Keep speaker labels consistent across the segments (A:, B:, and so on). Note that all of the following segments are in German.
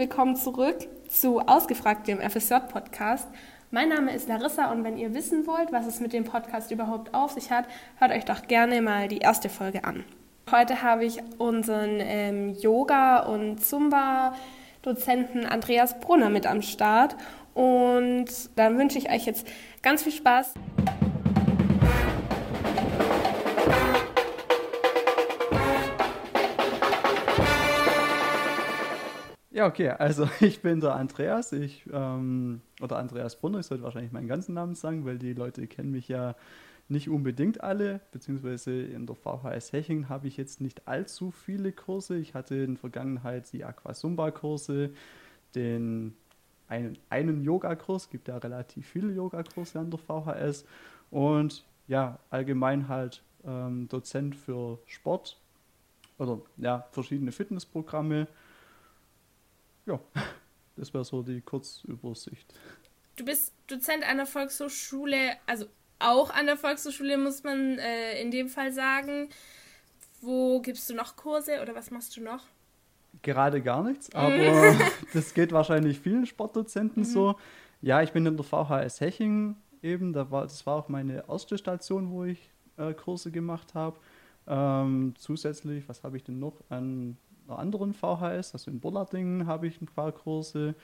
A: willkommen zurück zu Ausgefragt, dem FSJ-Podcast. Mein Name ist Larissa und wenn ihr wissen wollt, was es mit dem Podcast überhaupt auf sich hat, hört euch doch gerne mal die erste Folge an. Heute habe ich unseren ähm, Yoga- und Zumba-Dozenten Andreas Brunner mit am Start und dann wünsche ich euch jetzt ganz viel Spaß.
B: Ja, okay, also ich bin der Andreas, ich, ähm, oder Andreas Brunner, ich sollte wahrscheinlich meinen ganzen Namen sagen, weil die Leute kennen mich ja nicht unbedingt alle, beziehungsweise in der VHS Heching habe ich jetzt nicht allzu viele Kurse. Ich hatte in der Vergangenheit die Aquasumba-Kurse, den einen, einen Yoga-Kurs, gibt ja relativ viele Yoga-Kurse an der VHS und ja, allgemein halt ähm, Dozent für Sport oder ja, verschiedene Fitnessprogramme ja, das wäre so die Kurzübersicht.
A: Du bist Dozent an der Volkshochschule, also auch an der Volkshochschule muss man äh, in dem Fall sagen. Wo gibst du noch Kurse oder was machst du noch?
B: Gerade gar nichts, aber das geht wahrscheinlich vielen Sportdozenten mhm. so. Ja, ich bin in der VHS Heching eben, da war, das war auch meine erste Station, wo ich äh, Kurse gemacht habe. Ähm, zusätzlich, was habe ich denn noch an einer anderen VHS, also in Bollardingen habe ich ein paar Kurse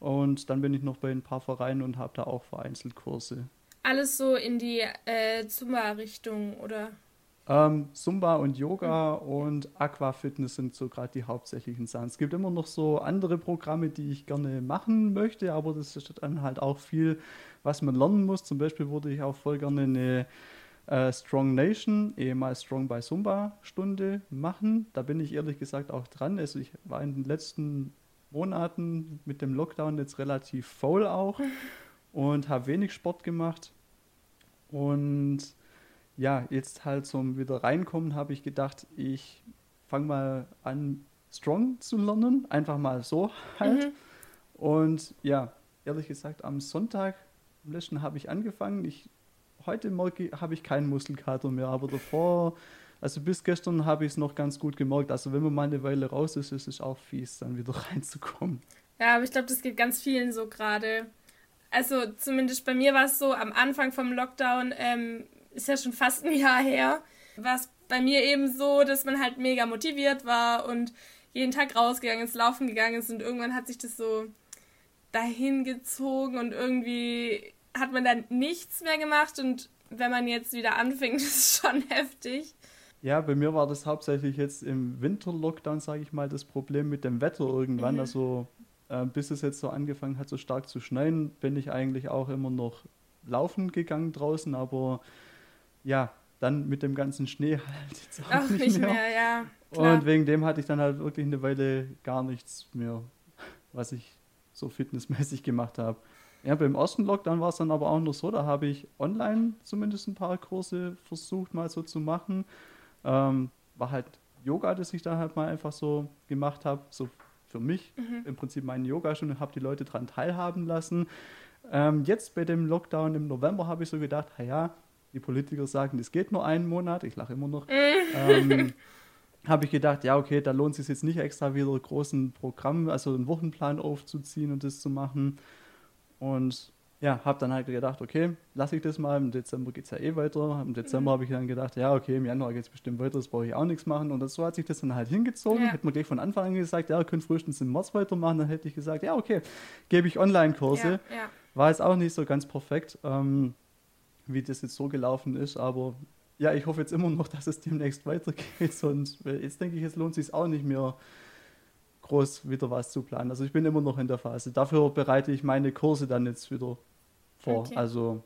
B: und dann bin ich noch bei ein paar Vereinen und habe da auch vereinzelt Kurse.
A: Alles so in die äh, Zumba-Richtung, oder?
B: Ähm, Zumba und Yoga mhm. und Aquafitness sind so gerade die hauptsächlichen Sachen. Es gibt immer noch so andere Programme, die ich gerne machen möchte, aber das ist dann halt auch viel, was man lernen muss. Zum Beispiel würde ich auch voll gerne eine äh, Strong Nation, ehemals Strong by Zumba Stunde machen. Da bin ich ehrlich gesagt auch dran. Also ich war in den letzten Monaten mit dem Lockdown jetzt relativ faul auch und habe wenig Sport gemacht. Und ja, jetzt halt zum wieder reinkommen, habe ich gedacht, ich fange mal an, Strong zu lernen. Einfach mal so halt. Mhm. Und ja, ehrlich gesagt, am Sonntag, am letzten habe ich angefangen. Ich heute Morgen habe ich keinen Muskelkater mehr, aber davor, also bis gestern habe ich es noch ganz gut gemerkt. Also wenn man mal eine Weile raus ist, ist es auch fies, dann wieder reinzukommen.
A: Ja, aber ich glaube, das geht ganz vielen so gerade. Also zumindest bei mir war es so, am Anfang vom Lockdown, ähm, ist ja schon fast ein Jahr her, war es bei mir eben so, dass man halt mega motiviert war und jeden Tag rausgegangen ist, laufen gegangen ist und irgendwann hat sich das so dahin gezogen und irgendwie hat man dann nichts mehr gemacht und wenn man jetzt wieder anfängt, ist es schon heftig.
B: Ja, bei mir war das hauptsächlich jetzt im Winter-Lockdown, sage ich mal, das Problem mit dem Wetter irgendwann. Mhm. Also äh, bis es jetzt so angefangen hat, so stark zu schneien, bin ich eigentlich auch immer noch laufen gegangen draußen, aber ja, dann mit dem ganzen Schnee halt jetzt auch Ach, nicht, nicht mehr. mehr ja, Und wegen dem hatte ich dann halt wirklich eine Weile gar nichts mehr, was ich so fitnessmäßig gemacht habe. Ja, beim ersten Lockdown war es dann aber auch nur so, da habe ich online zumindest ein paar Kurse versucht mal so zu machen. Ähm, war halt Yoga, das ich da halt mal einfach so gemacht habe, so für mich mhm. im Prinzip meine Yoga-Stunde, habe die Leute daran teilhaben lassen. Ähm, jetzt bei dem Lockdown im November habe ich so gedacht, ja, die Politiker sagen, das geht nur einen Monat, ich lache immer noch. ähm, habe ich gedacht, ja, okay, da lohnt es sich jetzt nicht extra wieder großen Programm, also einen Wochenplan aufzuziehen und das zu machen. Und ja, habe dann halt gedacht, okay, lasse ich das mal. Im Dezember geht es ja eh weiter. Im Dezember mhm. habe ich dann gedacht, ja, okay, im Januar geht es bestimmt weiter, das brauche ich auch nichts machen. Und das, so hat sich das dann halt hingezogen. Ja. Hätte man gleich von Anfang an gesagt, ja, ihr könnt frühestens im März weitermachen. Dann hätte ich gesagt, ja, okay, gebe ich Online-Kurse. Ja, ja. War jetzt auch nicht so ganz perfekt, ähm, wie das jetzt so gelaufen ist. Aber ja, ich hoffe jetzt immer noch, dass es demnächst weitergeht. Sonst, jetzt denke ich, es lohnt sich auch nicht mehr groß wieder was zu planen. Also ich bin immer noch in der Phase. Dafür bereite ich meine Kurse dann jetzt wieder vor. Okay. Also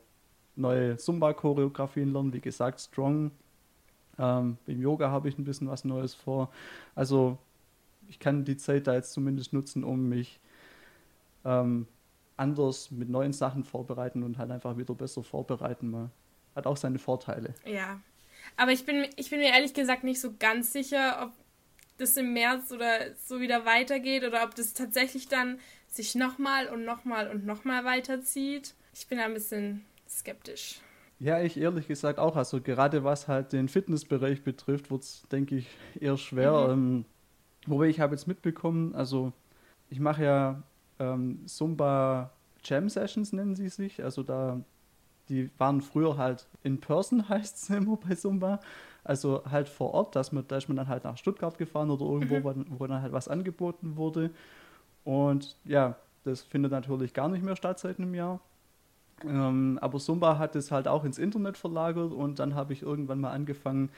B: neue Zumba-Choreografien lernen, wie gesagt, Strong. Ähm, Im Yoga habe ich ein bisschen was Neues vor. Also ich kann die Zeit da jetzt zumindest nutzen, um mich ähm, anders mit neuen Sachen vorbereiten und halt einfach wieder besser vorbereiten. Man hat auch seine Vorteile.
A: Ja. Aber ich bin, ich bin mir ehrlich gesagt nicht so ganz sicher, ob das im März oder so wieder weitergeht oder ob das tatsächlich dann sich nochmal und nochmal und nochmal weiterzieht. Ich bin ein bisschen skeptisch.
B: Ja, ich ehrlich gesagt auch. Also gerade was halt den Fitnessbereich betrifft, wird es, denke ich, eher schwer. Mhm. Ähm, wobei ich habe jetzt mitbekommen, also ich mache ja ähm, Zumba Jam Sessions, nennen sie sich. Also da, die waren früher halt in person, heißt es immer bei Zumba. Also halt vor Ort, dass man, da ist man dann halt nach Stuttgart gefahren oder irgendwo, mhm. wo, wo dann halt was angeboten wurde. Und ja, das findet natürlich gar nicht mehr statt seit einem Jahr. Ähm, aber Zumba hat es halt auch ins Internet verlagert und dann habe ich irgendwann mal angefangen,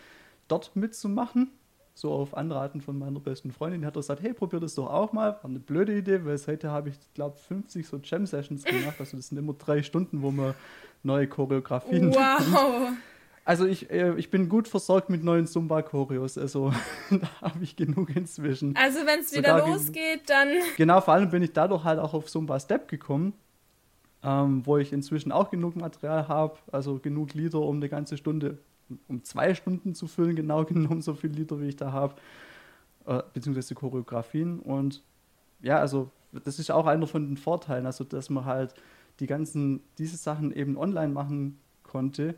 B: dort mitzumachen. So auf Anraten von meiner besten Freundin. Die hat gesagt, hey, probier das doch auch mal. War eine blöde Idee, weil seither habe ich, glaube 50 so Jam-Sessions gemacht. Also das sind immer drei Stunden, wo man neue Choreografien Wow! Also ich, äh, ich bin gut versorgt mit neuen Zumba-Choreos, also da habe ich genug inzwischen.
A: Also wenn es wieder losgeht, dann...
B: Genau, vor allem bin ich dadurch halt auch auf Zumba Step gekommen, ähm, wo ich inzwischen auch genug Material habe, also genug Lieder, um eine ganze Stunde, um zwei Stunden zu füllen, genau genommen so viele Lieder, wie ich da habe, äh, beziehungsweise Choreografien. Und ja, also das ist auch einer von den Vorteilen, also dass man halt die ganzen, diese Sachen eben online machen konnte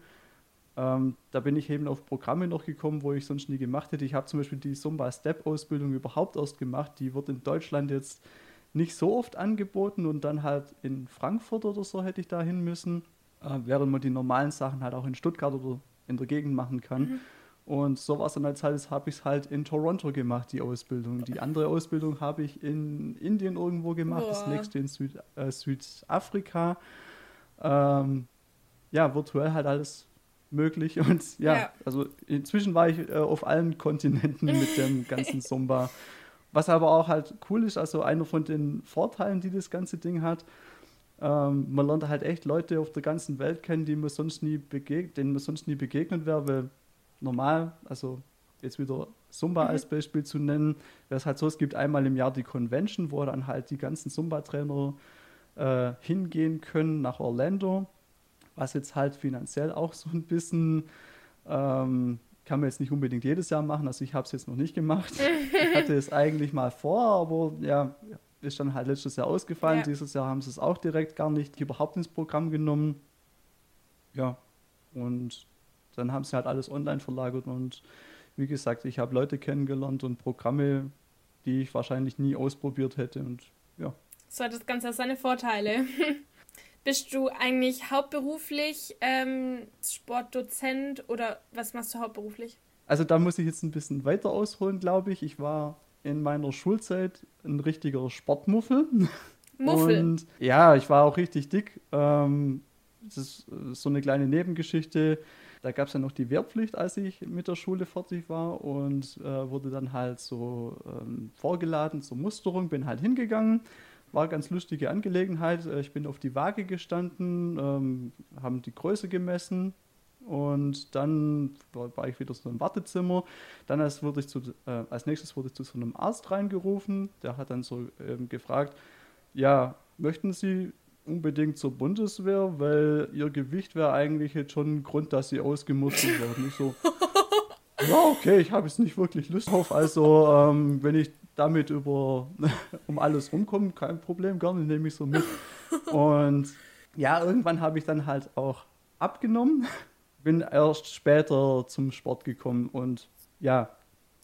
B: ähm, da bin ich eben auf Programme noch gekommen, wo ich sonst nie gemacht hätte. Ich habe zum Beispiel die Zumba Step Ausbildung überhaupt erst gemacht. Die wird in Deutschland jetzt nicht so oft angeboten und dann halt in Frankfurt oder so hätte ich da hin müssen, äh, während man die normalen Sachen halt auch in Stuttgart oder in der Gegend machen kann. Mhm. Und so war es dann als halt, habe ich es halt in Toronto gemacht, die Ausbildung. Die andere Ausbildung habe ich in Indien irgendwo gemacht, Boah. das nächste in Süd, äh, Südafrika. Ähm, ja, virtuell halt alles möglich. Und ja, ja. also inzwischen war ich äh, auf allen Kontinenten mit dem ganzen Zumba. Was aber auch halt cool ist, also einer von den Vorteilen, die das ganze Ding hat, ähm, man lernt halt echt Leute auf der ganzen Welt kennen, die man sonst nie begegnet, denen man sonst nie begegnet wäre, weil normal, also jetzt wieder Zumba mhm. als Beispiel zu nennen, wäre es halt so, es gibt einmal im Jahr die Convention, wo dann halt die ganzen Zumba-Trainer äh, hingehen können nach Orlando was jetzt halt finanziell auch so ein bisschen, ähm, kann man jetzt nicht unbedingt jedes Jahr machen, also ich habe es jetzt noch nicht gemacht. ich hatte es eigentlich mal vor, aber ja, ist dann halt letztes Jahr ausgefallen. Ja. Dieses Jahr haben sie es auch direkt gar nicht überhaupt ins Programm genommen. Ja, und dann haben sie halt alles online verlagert und wie gesagt, ich habe Leute kennengelernt und Programme, die ich wahrscheinlich nie ausprobiert hätte und ja.
A: So hat das Ganze seine Vorteile. Bist du eigentlich hauptberuflich ähm, Sportdozent oder was machst du hauptberuflich?
B: Also da muss ich jetzt ein bisschen weiter ausholen, glaube ich. Ich war in meiner Schulzeit ein richtiger Sportmuffel. Muffel? Und ja, ich war auch richtig dick. Ähm, das ist so eine kleine Nebengeschichte. Da gab es ja noch die Wehrpflicht, als ich mit der Schule fertig war und äh, wurde dann halt so ähm, vorgeladen zur Musterung, bin halt hingegangen war eine ganz lustige Angelegenheit. Äh, ich bin auf die Waage gestanden, ähm, haben die Größe gemessen und dann war ich wieder so im Wartezimmer. Dann als, wurde ich zu, äh, als nächstes wurde ich zu so einem Arzt reingerufen. Der hat dann so ähm, gefragt, ja, möchten Sie unbedingt zur Bundeswehr, weil Ihr Gewicht wäre eigentlich jetzt schon ein Grund, dass Sie ausgemustert werden. Ich so, ja, okay, ich habe jetzt nicht wirklich Lust drauf. Also, ähm, wenn ich damit über um alles rumkomme, kein Problem, gerne nehme ich so mit. Und ja, irgendwann habe ich dann halt auch abgenommen, bin erst später zum Sport gekommen und ja,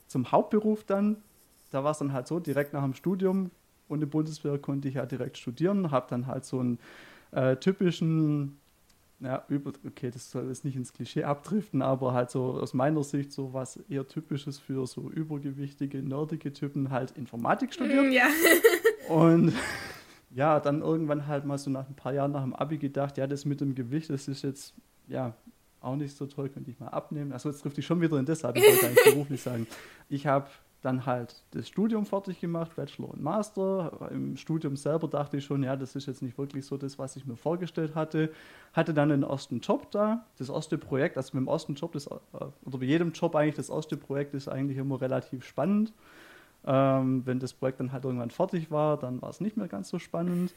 B: zum Hauptberuf dann, da war es dann halt so, direkt nach dem Studium und der Bundeswehr konnte ich ja direkt studieren, habe dann halt so einen äh, typischen ja, über, okay, das soll jetzt nicht ins Klischee abdriften, aber halt so aus meiner Sicht so was eher typisches für so übergewichtige, nerdige Typen halt Informatik studiert. Mm, ja. Und ja, dann irgendwann halt mal so nach ein paar Jahren nach dem Abi gedacht, ja, das mit dem Gewicht, das ist jetzt, ja, auch nicht so toll, könnte ich mal abnehmen. Also jetzt trifft ich schon wieder in das, aber ich wollte eigentlich beruflich sagen. Ich habe dann halt das Studium fertig gemacht, Bachelor und Master. Im Studium selber dachte ich schon, ja, das ist jetzt nicht wirklich so das, was ich mir vorgestellt hatte. Hatte dann den ersten Job da. Das erste Projekt, also mit dem ersten Job, das, äh, oder bei jedem Job eigentlich, das erste Projekt ist eigentlich immer relativ spannend. Ähm, wenn das Projekt dann halt irgendwann fertig war, dann war es nicht mehr ganz so spannend.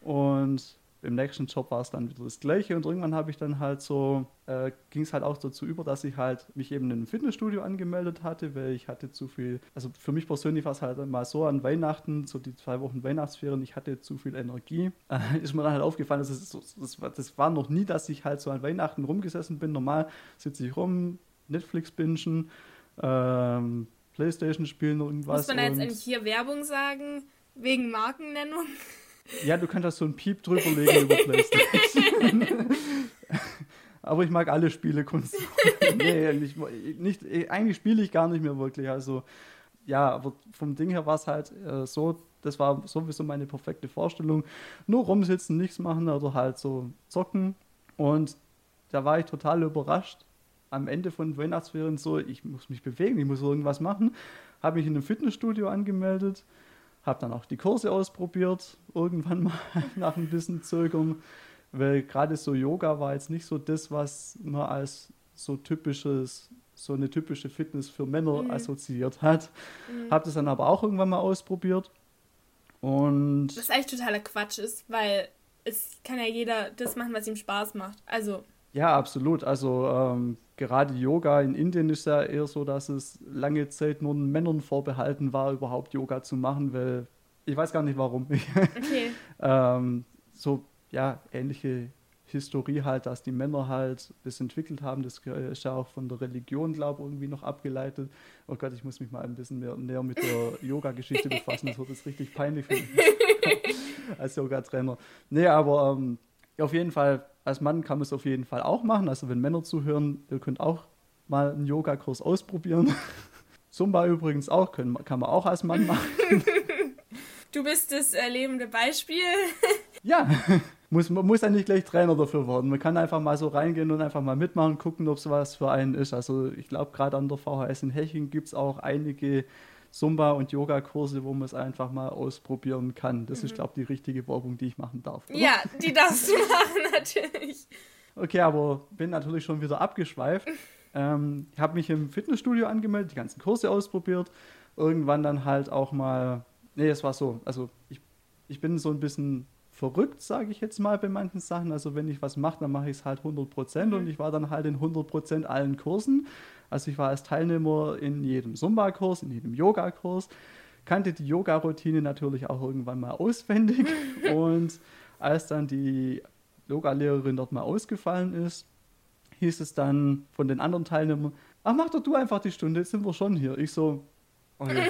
B: Und im nächsten Job war es dann wieder das Gleiche und irgendwann habe ich dann halt so, äh, ging es halt auch dazu über, dass ich halt mich eben in einem Fitnessstudio angemeldet hatte, weil ich hatte zu viel, also für mich persönlich war es halt mal so an Weihnachten, so die zwei Wochen Weihnachtsferien, ich hatte zu viel Energie. Äh, ist mir dann halt aufgefallen, das, ist, das, das war noch nie, dass ich halt so an Weihnachten rumgesessen bin. Normal sitze ich rum, Netflix bingen, ähm, Playstation spielen, irgendwas.
A: Muss man da jetzt eigentlich hier Werbung sagen? Wegen Markennennung?
B: Ja, du kannst da so ein Piep drüber legen über PlayStation. Aber ich mag alle Spiele Kunst. nee, nicht, nicht, eigentlich spiele ich gar nicht mehr wirklich. Also, ja, aber vom Ding her war es halt äh, so, das war sowieso meine perfekte Vorstellung. Nur rumsitzen, nichts machen oder halt so zocken. Und da war ich total überrascht. Am Ende von Weihnachtsferien so, ich muss mich bewegen, ich muss irgendwas machen. Habe mich in einem Fitnessstudio angemeldet, habe dann auch die Kurse ausprobiert, irgendwann mal nach ein bisschen Zögern, weil gerade so Yoga war jetzt nicht so das, was man als so typisches, so eine typische Fitness für Männer mhm. assoziiert hat. Mhm. Habe das dann aber auch irgendwann mal ausprobiert. Und
A: was eigentlich totaler Quatsch ist, weil es kann ja jeder das machen, was ihm Spaß macht. Also
B: ja, absolut. Also ähm, gerade Yoga in Indien ist ja eher so, dass es lange Zeit nur Männern vorbehalten war, überhaupt Yoga zu machen, weil ich weiß gar nicht warum. Okay. ähm, so, ja, ähnliche Historie halt, dass die Männer halt das entwickelt haben. Das ist ja auch von der Religion, glaube ich, irgendwie noch abgeleitet. Oh Gott, ich muss mich mal ein bisschen mehr, näher mit der Yoga-Geschichte befassen. Das wird jetzt richtig peinlich für mich als Yoga-Trainer. Nee, aber ähm, auf jeden Fall als Mann kann man es auf jeden Fall auch machen. Also wenn Männer zuhören, ihr könnt auch mal einen Yogakurs ausprobieren. Zumba übrigens auch, können, kann man auch als Mann machen.
A: Du bist das äh, lebende Beispiel.
B: ja, muss, man muss ja nicht gleich Trainer dafür werden. Man kann einfach mal so reingehen und einfach mal mitmachen, gucken, ob es was für einen ist. Also ich glaube, gerade an der VHS in Heching gibt es auch einige Zumba- und Yoga-Kurse, wo man es einfach mal ausprobieren kann. Das mhm. ist, glaube ich, die richtige Werbung, die ich machen darf.
A: Oder? Ja, die darfst du machen, natürlich.
B: Okay, aber bin natürlich schon wieder abgeschweift. ähm, ich habe mich im Fitnessstudio angemeldet, die ganzen Kurse ausprobiert. Irgendwann dann halt auch mal, nee, es war so, also ich, ich bin so ein bisschen verrückt, sage ich jetzt mal bei manchen Sachen. Also wenn ich was mache, dann mache ich es halt 100 Prozent mhm. und ich war dann halt in 100 Prozent allen Kursen. Also ich war als Teilnehmer in jedem Zumba-Kurs, in jedem Yoga-Kurs, kannte die Yoga-Routine natürlich auch irgendwann mal auswendig. und als dann die Yoga-Lehrerin dort mal ausgefallen ist, hieß es dann von den anderen Teilnehmern, ach mach doch du einfach die Stunde, jetzt sind wir schon hier. Ich so, okay.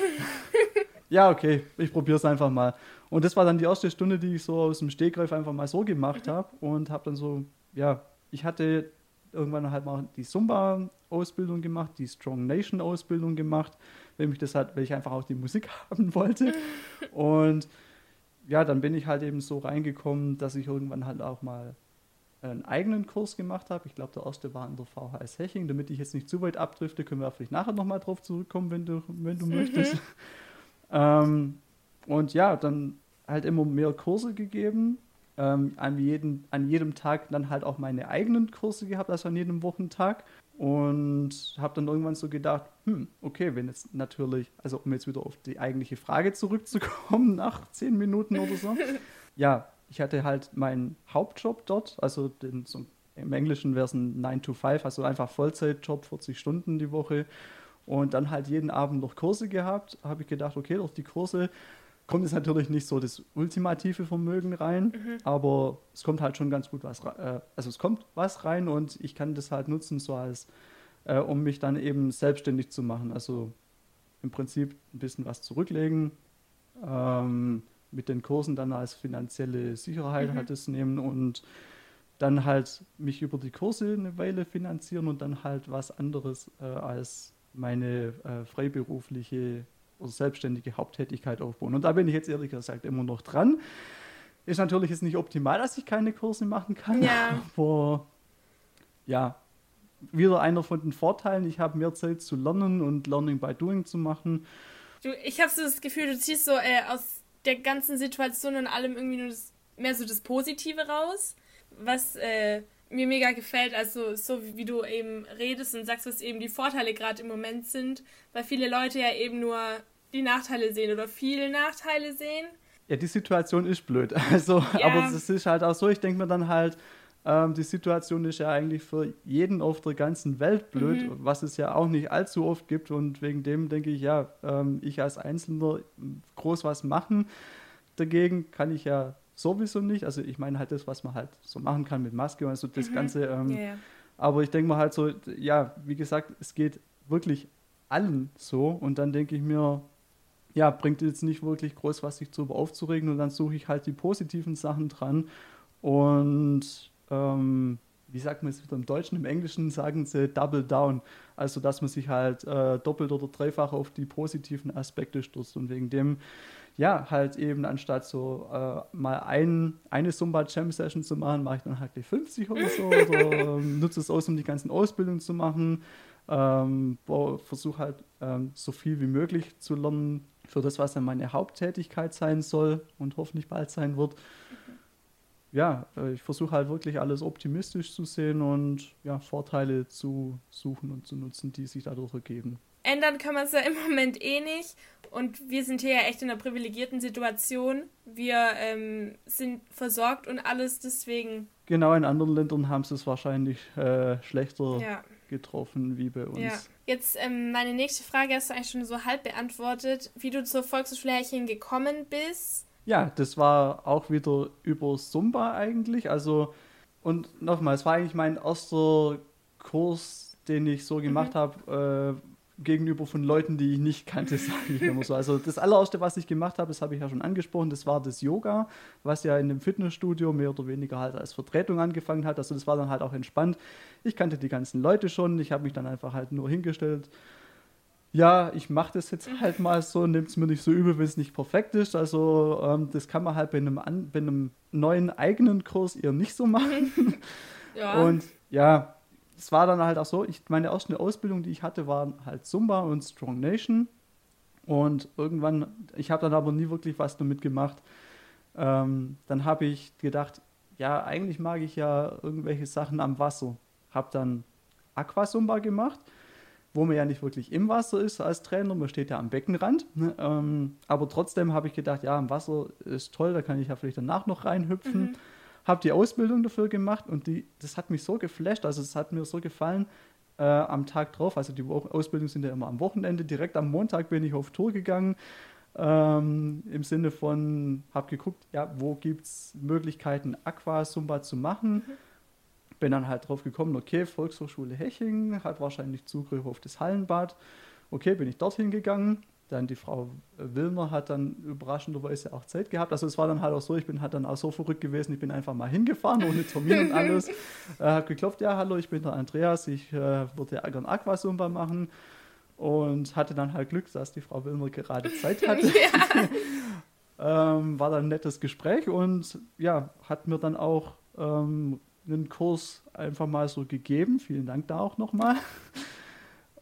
B: ja, okay, ich probiere es einfach mal. Und das war dann die erste Stunde, die ich so aus dem Stegreif einfach mal so gemacht habe und habe dann so, ja, ich hatte irgendwann halt mal die Zumba-Ausbildung gemacht, die Strong Nation-Ausbildung gemacht, weil, mich das halt, weil ich einfach auch die Musik haben wollte. Und ja, dann bin ich halt eben so reingekommen, dass ich irgendwann halt auch mal einen eigenen Kurs gemacht habe. Ich glaube, der erste war in der VHS Heching. Damit ich jetzt nicht zu weit abdrifte, können wir vielleicht nachher nochmal drauf zurückkommen, wenn du, wenn du mhm. möchtest. ähm, und ja, dann halt immer mehr Kurse gegeben ähm, an, jeden, an jedem Tag dann halt auch meine eigenen Kurse gehabt, also an jedem Wochentag. Und habe dann irgendwann so gedacht, hm, okay, wenn jetzt natürlich, also um jetzt wieder auf die eigentliche Frage zurückzukommen, nach zehn Minuten oder so. ja, ich hatte halt meinen Hauptjob dort, also den, so, im Englischen wäre es ein 9 to 5, also einfach Vollzeitjob, 40 Stunden die Woche. Und dann halt jeden Abend noch Kurse gehabt, habe ich gedacht, okay, durch die Kurse kommt es natürlich nicht so das ultimative Vermögen rein, mhm. aber es kommt halt schon ganz gut was rein. Äh, also es kommt was rein und ich kann das halt nutzen, so als, äh, um mich dann eben selbstständig zu machen. Also im Prinzip ein bisschen was zurücklegen, ähm, mit den Kursen dann als finanzielle Sicherheit mhm. halt das nehmen und dann halt mich über die Kurse eine Weile finanzieren und dann halt was anderes äh, als meine äh, freiberufliche selbstständige Haupttätigkeit aufbauen. Und da bin ich jetzt ehrlich gesagt immer noch dran. Ist natürlich jetzt nicht optimal, dass ich keine Kurse machen kann. Ja. Aber ja, wieder einer von den Vorteilen. Ich habe mehr Zeit zu lernen und Learning by Doing zu machen.
A: Du, ich habe so das Gefühl, du ziehst so äh, aus der ganzen Situation und allem irgendwie nur das, mehr so das Positive raus, was äh, mir mega gefällt. Also so wie du eben redest und sagst, was eben die Vorteile gerade im Moment sind, weil viele Leute ja eben nur die Nachteile sehen oder viele Nachteile sehen.
B: Ja, die Situation ist blöd. Also, ja. aber es ist halt auch so, ich denke mir dann halt, ähm, die Situation ist ja eigentlich für jeden auf der ganzen Welt blöd, mhm. was es ja auch nicht allzu oft gibt. Und wegen dem denke ich, ja, ähm, ich als Einzelner groß was machen. Dagegen kann ich ja sowieso nicht. Also ich meine halt das, was man halt so machen kann mit Maske und also das mhm. Ganze. Ähm, ja, ja. Aber ich denke mir halt so, ja, wie gesagt, es geht wirklich allen so. Und dann denke ich mir, ja, bringt jetzt nicht wirklich groß was, sich zu aufzuregen. Und dann suche ich halt die positiven Sachen dran. Und ähm, wie sagt man es wieder im Deutschen, im Englischen sagen sie Double Down, also dass man sich halt äh, doppelt oder dreifach auf die positiven Aspekte stürzt. Und wegen dem ja, halt eben anstatt so äh, mal ein, eine Zumba Jam Session zu machen, mache ich dann halt die 50 oder so. Oder ähm, nutze es aus, um die ganzen Ausbildungen zu machen. Ähm, versuche halt ähm, so viel wie möglich zu lernen für das, was dann meine Haupttätigkeit sein soll und hoffentlich bald sein wird. Ja, äh, ich versuche halt wirklich alles optimistisch zu sehen und ja, Vorteile zu suchen und zu nutzen, die sich dadurch ergeben
A: ändern kann man es ja im Moment eh nicht. Und wir sind hier ja echt in einer privilegierten Situation. Wir ähm, sind versorgt und alles deswegen.
B: Genau, in anderen Ländern haben sie es wahrscheinlich äh, schlechter ja. getroffen wie bei uns. Ja.
A: Jetzt ähm, meine nächste Frage hast du eigentlich schon so halb beantwortet, wie du zur Volkshochschule Herrchen gekommen bist.
B: Ja, das war auch wieder über Sumba eigentlich. Also, und nochmal, es war eigentlich mein erster Kurs, den ich so gemacht mhm. habe, äh, gegenüber von Leuten, die ich nicht kannte, sage ich immer so. Also das allererste, was ich gemacht habe, das habe ich ja schon angesprochen, das war das Yoga, was ja in dem Fitnessstudio mehr oder weniger halt als Vertretung angefangen hat. Also das war dann halt auch entspannt. Ich kannte die ganzen Leute schon, ich habe mich dann einfach halt nur hingestellt. Ja, ich mache das jetzt halt mal so, nehmt es mir nicht so übel, wenn es nicht perfekt ist. Also ähm, das kann man halt bei einem, an, bei einem neuen eigenen Kurs eher nicht so machen. Ja. Und ja, es war dann halt auch so, ich, meine erste Ausbildung, die ich hatte, war halt Zumba und Strong Nation. Und irgendwann, ich habe dann aber nie wirklich was damit gemacht. Ähm, dann habe ich gedacht, ja, eigentlich mag ich ja irgendwelche Sachen am Wasser. Habe dann Aquasumba gemacht, wo man ja nicht wirklich im Wasser ist als Trainer, man steht ja am Beckenrand. Ne? Ähm, aber trotzdem habe ich gedacht, ja, im Wasser ist toll, da kann ich ja vielleicht danach noch reinhüpfen. Mhm habe die Ausbildung dafür gemacht und die, das hat mich so geflasht, also es hat mir so gefallen äh, am Tag drauf, also die Ausbildungen sind ja immer am Wochenende, direkt am Montag bin ich auf Tour gegangen, ähm, im Sinne von, habe geguckt, ja, wo gibt es Möglichkeiten, Aquasumba zu machen. Mhm. Bin dann halt drauf gekommen, okay, Volkshochschule Heching hat wahrscheinlich Zugriff auf das Hallenbad. Okay, bin ich dorthin gegangen, dann die Frau Wilmer hat dann überraschenderweise auch Zeit gehabt. Also es war dann halt auch so, ich bin halt dann auch so verrückt gewesen, ich bin einfach mal hingefahren, ohne Termin und alles. äh, habe geklopft, ja, hallo, ich bin der Andreas, ich äh, würde ja gerne Aquasumba machen. Und hatte dann halt Glück, dass die Frau Wilmer gerade Zeit hatte. ähm, war dann ein nettes Gespräch und ja, hat mir dann auch ähm, einen Kurs einfach mal so gegeben. Vielen Dank da auch nochmal.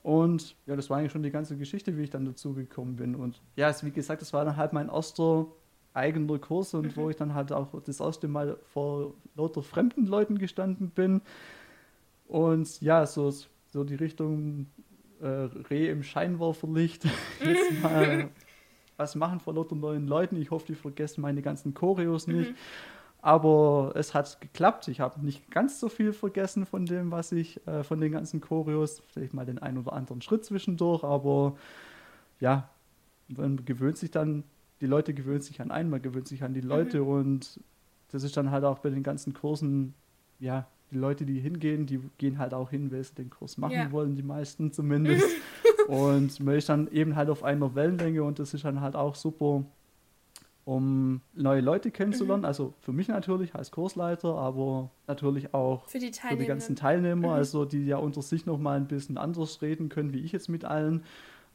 B: Und ja, das war eigentlich schon die ganze Geschichte, wie ich dann dazu gekommen bin. Und ja, es, wie gesagt, das war dann halt mein erster eigener Kurs und mhm. wo ich dann halt auch das erste Mal vor lauter fremden Leuten gestanden bin. Und ja, so, so die Richtung äh, Reh im Scheinwerferlicht. Jetzt mal was machen vor lauter neuen Leuten. Ich hoffe, die vergessen meine ganzen Choreos nicht. Mhm. Aber es hat geklappt. Ich habe nicht ganz so viel vergessen von dem, was ich, äh, von den ganzen Choreos. Vielleicht mal den einen oder anderen Schritt zwischendurch, aber ja, man gewöhnt sich dann, die Leute gewöhnen sich an einen, man gewöhnt sich an die Leute mhm. und das ist dann halt auch bei den ganzen Kursen, ja, die Leute, die hingehen, die gehen halt auch hin, weil sie den Kurs machen ja. wollen, die meisten zumindest. und man ist dann eben halt auf einer Wellenlänge und das ist dann halt auch super um neue Leute kennenzulernen. Mhm. Also für mich natürlich als Kursleiter, aber natürlich auch für die, für die ganzen Teilnehmer, mhm. also die ja unter sich noch mal ein bisschen anders reden können, wie ich jetzt mit allen.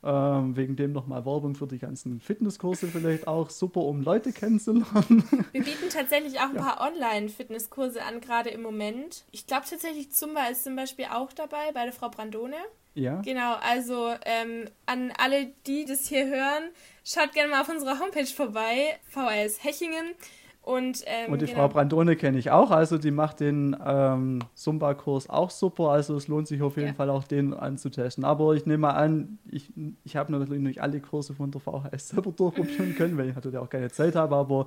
B: Ähm, wegen dem nochmal Werbung für die ganzen Fitnesskurse vielleicht auch super, um Leute kennenzulernen.
A: Wir bieten tatsächlich auch ein ja. paar Online-Fitnesskurse an, gerade im Moment. Ich glaube tatsächlich Zumba ist zum Beispiel auch dabei bei der Frau Brandone. Ja. Genau, also ähm, an alle, die das hier hören, schaut gerne mal auf unserer Homepage vorbei, VHS Hechingen. Und, ähm,
B: und die genau. Frau Brandone kenne ich auch, also die macht den ähm, Zumba-Kurs auch super, also es lohnt sich auf jeden ja. Fall auch den anzutesten. Aber ich nehme mal an, ich, ich habe natürlich nicht alle Kurse von der VHS selber durchprobieren können, weil ich natürlich auch keine Zeit habe, aber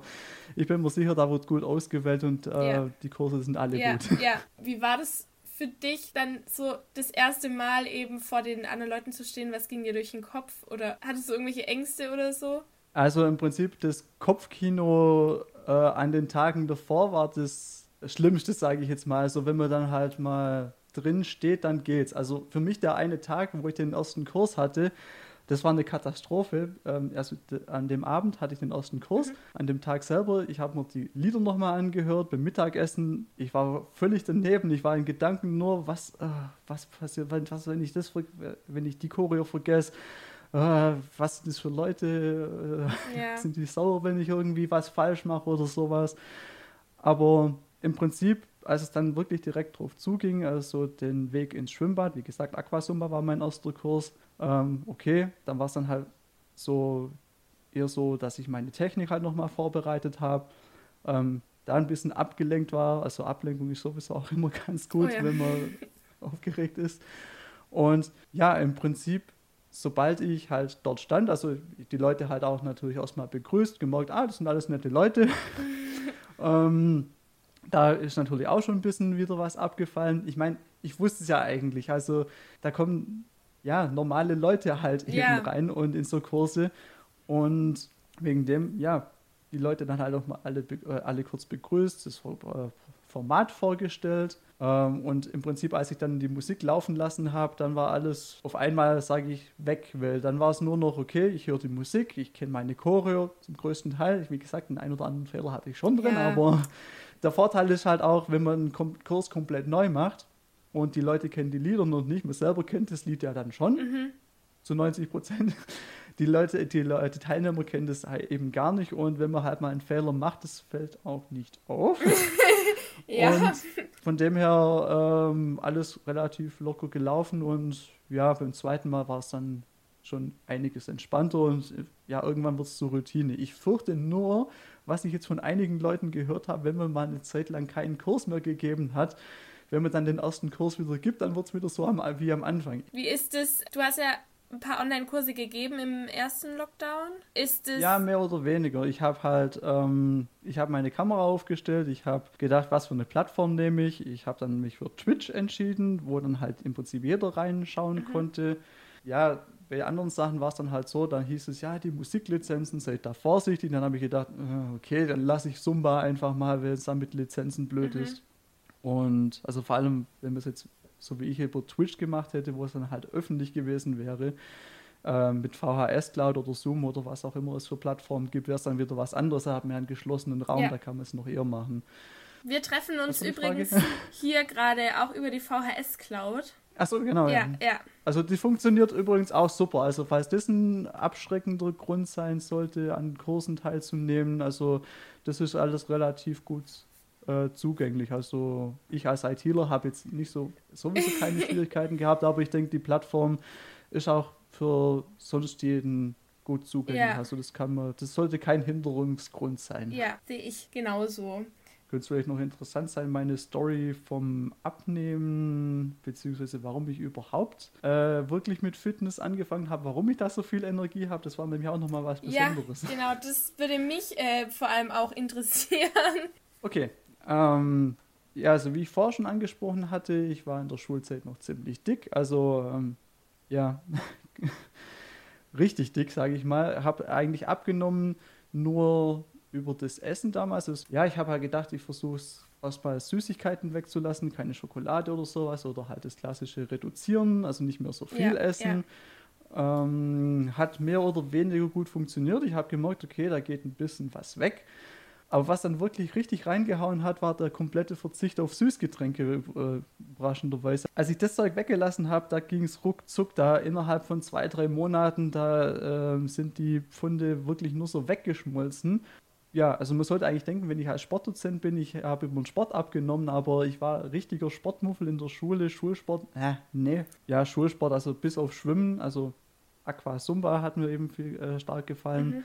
B: ich bin mir sicher, da wird gut ausgewählt und äh, ja. die Kurse sind alle
A: ja.
B: gut.
A: Ja, wie war das für dich dann so das erste Mal eben vor den anderen Leuten zu stehen? Was ging dir durch den Kopf? Oder hattest du irgendwelche Ängste oder so?
B: Also im Prinzip das Kopfkino äh, an den Tagen davor war das Schlimmste, sage ich jetzt mal. Also wenn man dann halt mal drin steht, dann geht's. Also für mich der eine Tag, wo ich den ersten Kurs hatte, Das war eine Katastrophe. Ähm, also an dem Abend hatte ich den ersten Kurs. Mhm. An dem Tag selber, ich habe mir die Lieder nochmal angehört. Beim Mittagessen, ich war völlig daneben. Ich war in Gedanken nur, was, äh, was passiert, was, wenn ich das, wenn ich die Choreo vergesse. Äh, was sind das für Leute? Ja. Sind die sauer, wenn ich irgendwie was falsch mache oder sowas? Aber im Prinzip, als es dann wirklich direkt drauf zuging, also den Weg ins Schwimmbad, wie gesagt, Aquasumba war mein erster Kurs, ähm, okay, dann war es dann halt so eher so, dass ich meine Technik halt nochmal vorbereitet habe, ähm, da ein bisschen abgelenkt war, also Ablenkung ist sowieso auch immer ganz gut, oh ja. wenn man aufgeregt ist. Und ja, im Prinzip, sobald ich halt dort stand, also die Leute halt auch natürlich erstmal begrüßt, gemerkt, ah, das sind alles nette Leute. ähm, da ist natürlich auch schon ein bisschen wieder was abgefallen. Ich meine, ich wusste es ja eigentlich. Also da kommen ja normale Leute halt ja. eben rein und in so Kurse. Und wegen dem, ja, die Leute dann halt auch mal alle, äh, alle kurz begrüßt, das äh, Format vorgestellt. Ähm, und im Prinzip, als ich dann die Musik laufen lassen habe, dann war alles auf einmal, sage ich, weg, weil dann war es nur noch, okay, ich höre die Musik, ich kenne meine Choreo zum größten Teil. Wie gesagt, einen ein oder anderen Fehler hatte ich schon drin, ja. aber der Vorteil ist halt auch, wenn man einen Kurs komplett neu macht und die Leute kennen die Lieder noch nicht, man selber kennt das Lied ja dann schon, mhm. zu 90 Prozent. Die Leute, die Leute, Teilnehmer kennen das halt eben gar nicht und wenn man halt mal einen Fehler macht, das fällt auch nicht auf. ja. Und von dem her ähm, alles relativ locker gelaufen und ja, beim zweiten Mal war es dann schon einiges entspannter und ja, irgendwann wird es zur Routine. Ich fürchte nur, was ich jetzt von einigen Leuten gehört habe, wenn man mal eine Zeit lang keinen Kurs mehr gegeben hat, wenn man dann den ersten Kurs wieder gibt, dann wird es wieder so am, wie am Anfang.
A: Wie ist es? Du hast ja ein paar Online-Kurse gegeben im ersten Lockdown. Ist es.
B: Ja, mehr oder weniger. Ich habe halt, ähm, ich habe meine Kamera aufgestellt, ich habe gedacht, was für eine Plattform nehme ich. Ich habe dann mich für Twitch entschieden, wo dann halt im Prinzip jeder reinschauen mhm. konnte. Ja, bei anderen Sachen war es dann halt so, dann hieß es, ja, die Musiklizenzen, seid da vorsichtig. Dann habe ich gedacht, äh, okay, dann lasse ich Zumba einfach mal, wenn es dann mit Lizenzen blöd mhm. ist. Und also vor allem, wenn wir es jetzt so wie ich über Twitch gemacht hätte, wo es dann halt öffentlich gewesen wäre, äh, mit VHS Cloud oder Zoom oder was auch immer es für Plattformen gibt, wäre es dann wieder was anderes. Da hat man einen geschlossenen Raum, ja. da kann man es noch eher machen.
A: Wir treffen uns übrigens hier gerade auch über die VHS Cloud.
B: Achso, genau. Ja, ja, ja. Also die funktioniert übrigens auch super. Also falls das ein abschreckender Grund sein sollte, an Kursen teilzunehmen, also das ist alles relativ gut äh, zugänglich. Also ich als ITler habe jetzt nicht so sowieso keine Schwierigkeiten gehabt, aber ich denke, die Plattform ist auch für sonst jeden gut zugänglich. Ja. Also das kann man, das sollte kein Hinderungsgrund sein.
A: Ja, sehe ich genauso.
B: Könnte es vielleicht noch interessant sein, meine Story vom Abnehmen, beziehungsweise warum ich überhaupt äh, wirklich mit Fitness angefangen habe, warum ich da so viel Energie habe, das war nämlich auch nochmal was Besonderes.
A: Ja, genau, das würde mich äh, vor allem auch interessieren.
B: Okay, ähm, ja, also wie ich vorher schon angesprochen hatte, ich war in der Schulzeit noch ziemlich dick, also ähm, ja, richtig dick, sage ich mal. Habe eigentlich abgenommen, nur über das Essen damals. Also, ja, ich habe halt gedacht, ich versuche es erstmal Süßigkeiten wegzulassen, keine Schokolade oder sowas oder halt das klassische Reduzieren, also nicht mehr so viel ja, essen. Ja. Ähm, hat mehr oder weniger gut funktioniert. Ich habe gemerkt, okay, da geht ein bisschen was weg. Aber was dann wirklich richtig reingehauen hat, war der komplette Verzicht auf Süßgetränke, äh, überraschenderweise. Als ich das Zeug weggelassen habe, da ging es ruckzuck. Da innerhalb von zwei, drei Monaten, da äh, sind die Pfunde wirklich nur so weggeschmolzen. Ja, also man sollte eigentlich denken, wenn ich als Sportdozent bin, ich habe über den Sport abgenommen, aber ich war richtiger Sportmuffel in der Schule, Schulsport, äh, nee. Ja, Schulsport, also bis auf Schwimmen, also Aqua Zumba hat mir eben viel äh, stark gefallen. Mhm.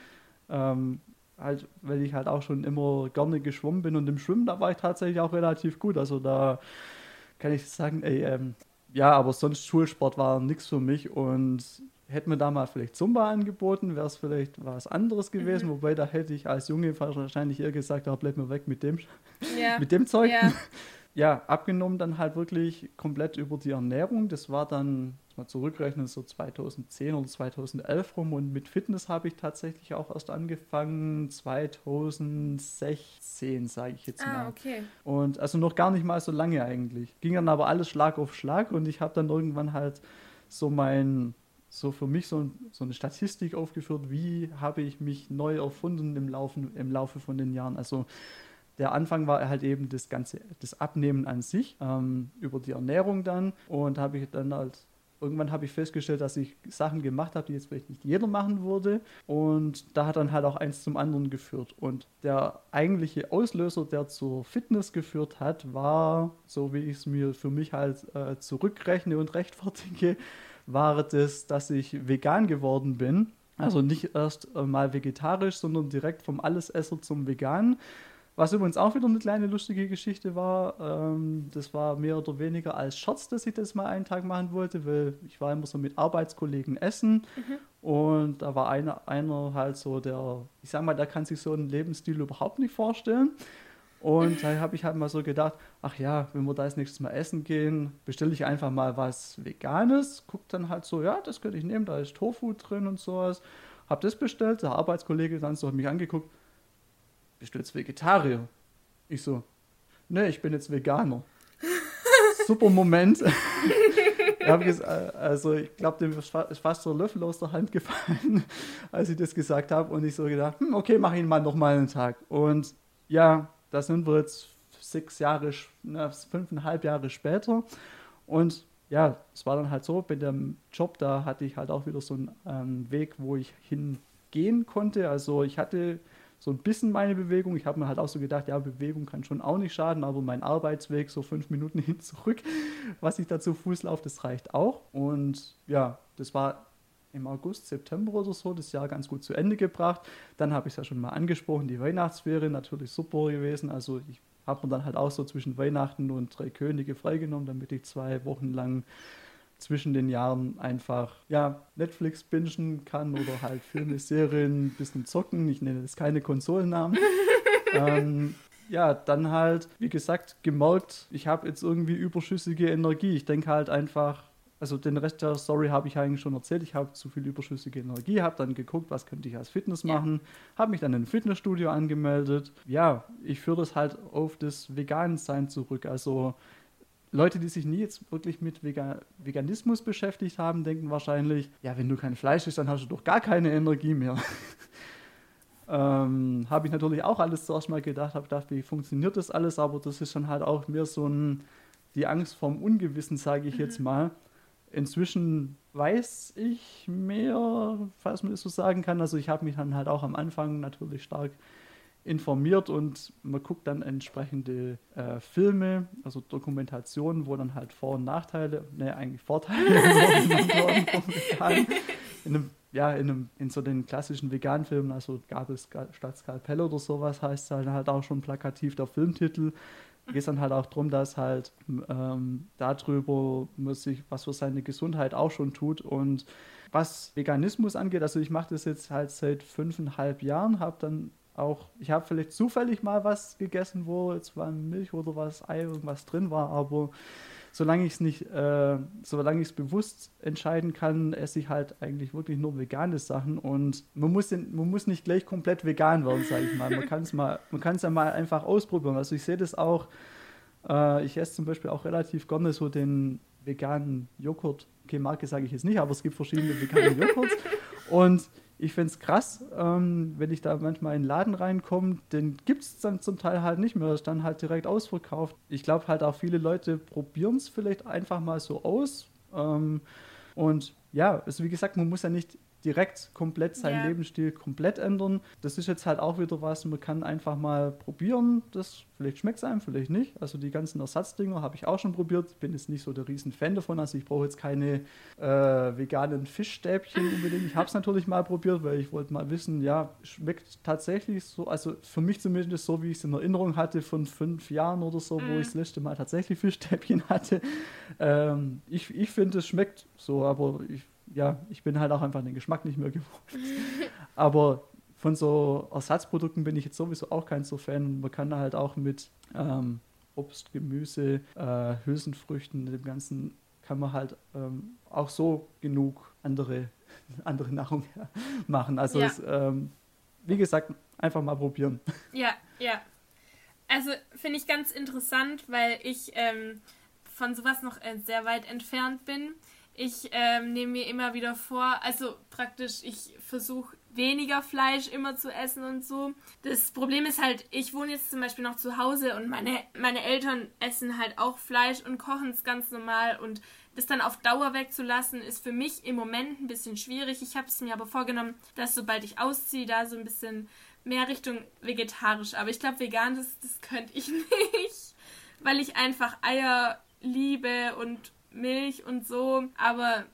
B: Ähm, halt, weil ich halt auch schon immer gerne geschwommen bin und im Schwimmen, da war ich tatsächlich auch relativ gut. Also da kann ich sagen, ey, ähm, ja, aber sonst Schulsport war nichts für mich und hätte mir da mal vielleicht Zumba angeboten, wäre es vielleicht was anderes gewesen, mhm. wobei da hätte ich als Junge wahrscheinlich eher gesagt, da bleib mir weg mit dem, ja. mit dem Zeug. Ja. ja, abgenommen dann halt wirklich komplett über die Ernährung. Das war dann mal zurückrechnen, so 2010 oder 2011 rum. Und mit Fitness habe ich tatsächlich auch erst angefangen 2016, sage ich jetzt ah, mal.
A: Okay.
B: Und also noch gar nicht mal so lange eigentlich. Ging dann aber alles Schlag auf Schlag und ich habe dann irgendwann halt so mein so für mich so, so eine Statistik aufgeführt, wie habe ich mich neu erfunden im Laufe, im Laufe von den Jahren. Also der Anfang war halt eben das ganze, das Abnehmen an sich, ähm, über die Ernährung dann. Und habe ich dann halt, irgendwann habe ich festgestellt, dass ich Sachen gemacht habe, die jetzt vielleicht nicht jeder machen würde. Und da hat dann halt auch eins zum anderen geführt. Und der eigentliche Auslöser, der zur Fitness geführt hat, war, so wie ich es mir für mich halt äh, zurückrechne und rechtfertige, war das, dass ich vegan geworden bin. Also nicht erst mal vegetarisch, sondern direkt vom Allesesser zum Vegan. Was übrigens auch wieder eine kleine lustige Geschichte war, ähm, das war mehr oder weniger als Scherz, dass ich das mal einen Tag machen wollte, weil ich war immer so mit Arbeitskollegen essen mhm. und da war einer, einer halt so, der, ich sag mal, der kann sich so einen Lebensstil überhaupt nicht vorstellen. Und da habe ich halt mal so gedacht, ach ja, wenn wir da als nächstes Mal essen gehen, bestelle ich einfach mal was Veganes. Guck dann halt so, ja, das könnte ich nehmen, da ist Tofu drin und sowas. Hab das bestellt, der Arbeitskollege dann so hat mich angeguckt, bist du jetzt Vegetarier? Ich so, ne, ich bin jetzt Veganer. Super Moment. ich gesagt, also ich glaube, dem ist fast so ein Löffel aus der Hand gefallen, als ich das gesagt habe. Und ich so gedacht, hm, okay, mach ihn mal noch mal einen Tag. Und ja, da sind wir jetzt sechs Jahre, na, fünfeinhalb Jahre später. Und ja, es war dann halt so, bei dem Job, da hatte ich halt auch wieder so einen ähm, Weg, wo ich hingehen konnte. Also ich hatte so ein bisschen meine Bewegung. Ich habe mir halt auch so gedacht, ja, Bewegung kann schon auch nicht schaden, aber mein Arbeitsweg, so fünf Minuten hin zurück, was ich da zu Fuß laufe, das reicht auch. Und ja, das war im August, September oder so das Jahr ganz gut zu Ende gebracht. Dann habe ich es ja schon mal angesprochen, die Weihnachtsferien natürlich super gewesen. Also ich habe mir dann halt auch so zwischen Weihnachten und drei Könige freigenommen, damit ich zwei Wochen lang zwischen den Jahren einfach ja, Netflix bingen kann oder halt Filme, Serien, ein bisschen zocken. Ich nenne das keine Konsolennamen. ähm, ja, dann halt, wie gesagt, gemerkt, ich habe jetzt irgendwie überschüssige Energie. Ich denke halt einfach, also den Rest der Story habe ich eigentlich schon erzählt. Ich habe zu viel überschüssige Energie, habe dann geguckt, was könnte ich als Fitness machen, habe mich dann in ein Fitnessstudio angemeldet. Ja, ich führe das halt auf das Vegan-Sein zurück. Also Leute, die sich nie jetzt wirklich mit Vegan Veganismus beschäftigt haben, denken wahrscheinlich, ja, wenn du kein Fleisch isst, dann hast du doch gar keine Energie mehr. ähm, habe ich natürlich auch alles zuerst mal gedacht, habe gedacht, wie funktioniert das alles, aber das ist dann halt auch mehr so ein, die Angst vorm Ungewissen, sage ich mhm. jetzt mal inzwischen weiß ich mehr, falls man das so sagen kann. Also ich habe mich dann halt auch am Anfang natürlich stark informiert und man guckt dann entsprechende äh, Filme, also Dokumentationen, wo dann halt Vor- und Nachteile, ne, eigentlich Vorteile in einem, ja, in, einem, in so den klassischen veganen Filmen, also gab es statt Skalpell oder sowas, heißt es halt, halt auch schon plakativ der Filmtitel, geht es dann halt auch darum, dass halt ähm, darüber muss sich, was für seine Gesundheit auch schon tut. Und was Veganismus angeht, also ich mache das jetzt halt seit fünfeinhalb Jahren, habe dann auch, ich habe vielleicht zufällig mal was gegessen, wo jetzt war Milch oder was, Ei, irgendwas drin war, aber solange ich es nicht, äh, solange ich es bewusst entscheiden kann, esse ich halt eigentlich wirklich nur vegane Sachen und man muss, den, man muss nicht gleich komplett vegan werden, sage ich mal. Man kann es mal, man kann es ja mal einfach ausprobieren. Also ich sehe das auch, äh, ich esse zum Beispiel auch relativ gerne so den veganen Joghurt. Okay, Marke sage ich jetzt nicht, aber es gibt verschiedene vegane Joghurts und ich finde es krass, ähm, wenn ich da manchmal in den Laden reinkomme, den gibt es dann zum Teil halt nicht mehr. Das ist dann halt direkt ausverkauft. Ich glaube halt auch viele Leute probieren es vielleicht einfach mal so aus. Ähm, und ja, also wie gesagt, man muss ja nicht direkt komplett seinen yeah. Lebensstil komplett ändern. Das ist jetzt halt auch wieder was, man kann einfach mal probieren. Das vielleicht schmeckt es einem, vielleicht nicht. Also die ganzen Ersatzdinger habe ich auch schon probiert. Bin jetzt nicht so der riesen Fan davon. Also ich brauche jetzt keine äh, veganen Fischstäbchen unbedingt. Ich habe es natürlich mal probiert, weil ich wollte mal wissen, ja, schmeckt tatsächlich so, also für mich zumindest so, wie ich es in Erinnerung hatte von fünf Jahren oder so, mm. wo ich das letzte Mal tatsächlich Fischstäbchen hatte. Ähm, ich ich finde, es schmeckt so, aber ich ja, ich bin halt auch einfach den Geschmack nicht mehr gewohnt. Aber von so Ersatzprodukten bin ich jetzt sowieso auch kein so Fan. Man kann halt auch mit ähm, Obst, Gemüse, äh, Hülsenfrüchten, dem Ganzen kann man halt ähm, auch so genug andere, andere Nahrung machen. Also ja. es, ähm, wie gesagt, einfach mal probieren.
A: Ja, ja. Also finde ich ganz interessant, weil ich ähm, von sowas noch äh, sehr weit entfernt bin Ich ähm, nehme mir immer wieder vor, also praktisch, ich versuche weniger Fleisch immer zu essen und so. Das Problem ist halt, ich wohne jetzt zum Beispiel noch zu Hause und meine, meine Eltern essen halt auch Fleisch und kochen es ganz normal und das dann auf Dauer wegzulassen, ist für mich im Moment ein bisschen schwierig. Ich habe es mir aber vorgenommen, dass sobald ich ausziehe, da so ein bisschen mehr Richtung vegetarisch. Aber ich glaube, vegan, das, das könnte ich nicht, weil ich einfach Eier liebe und Milch und so. Aber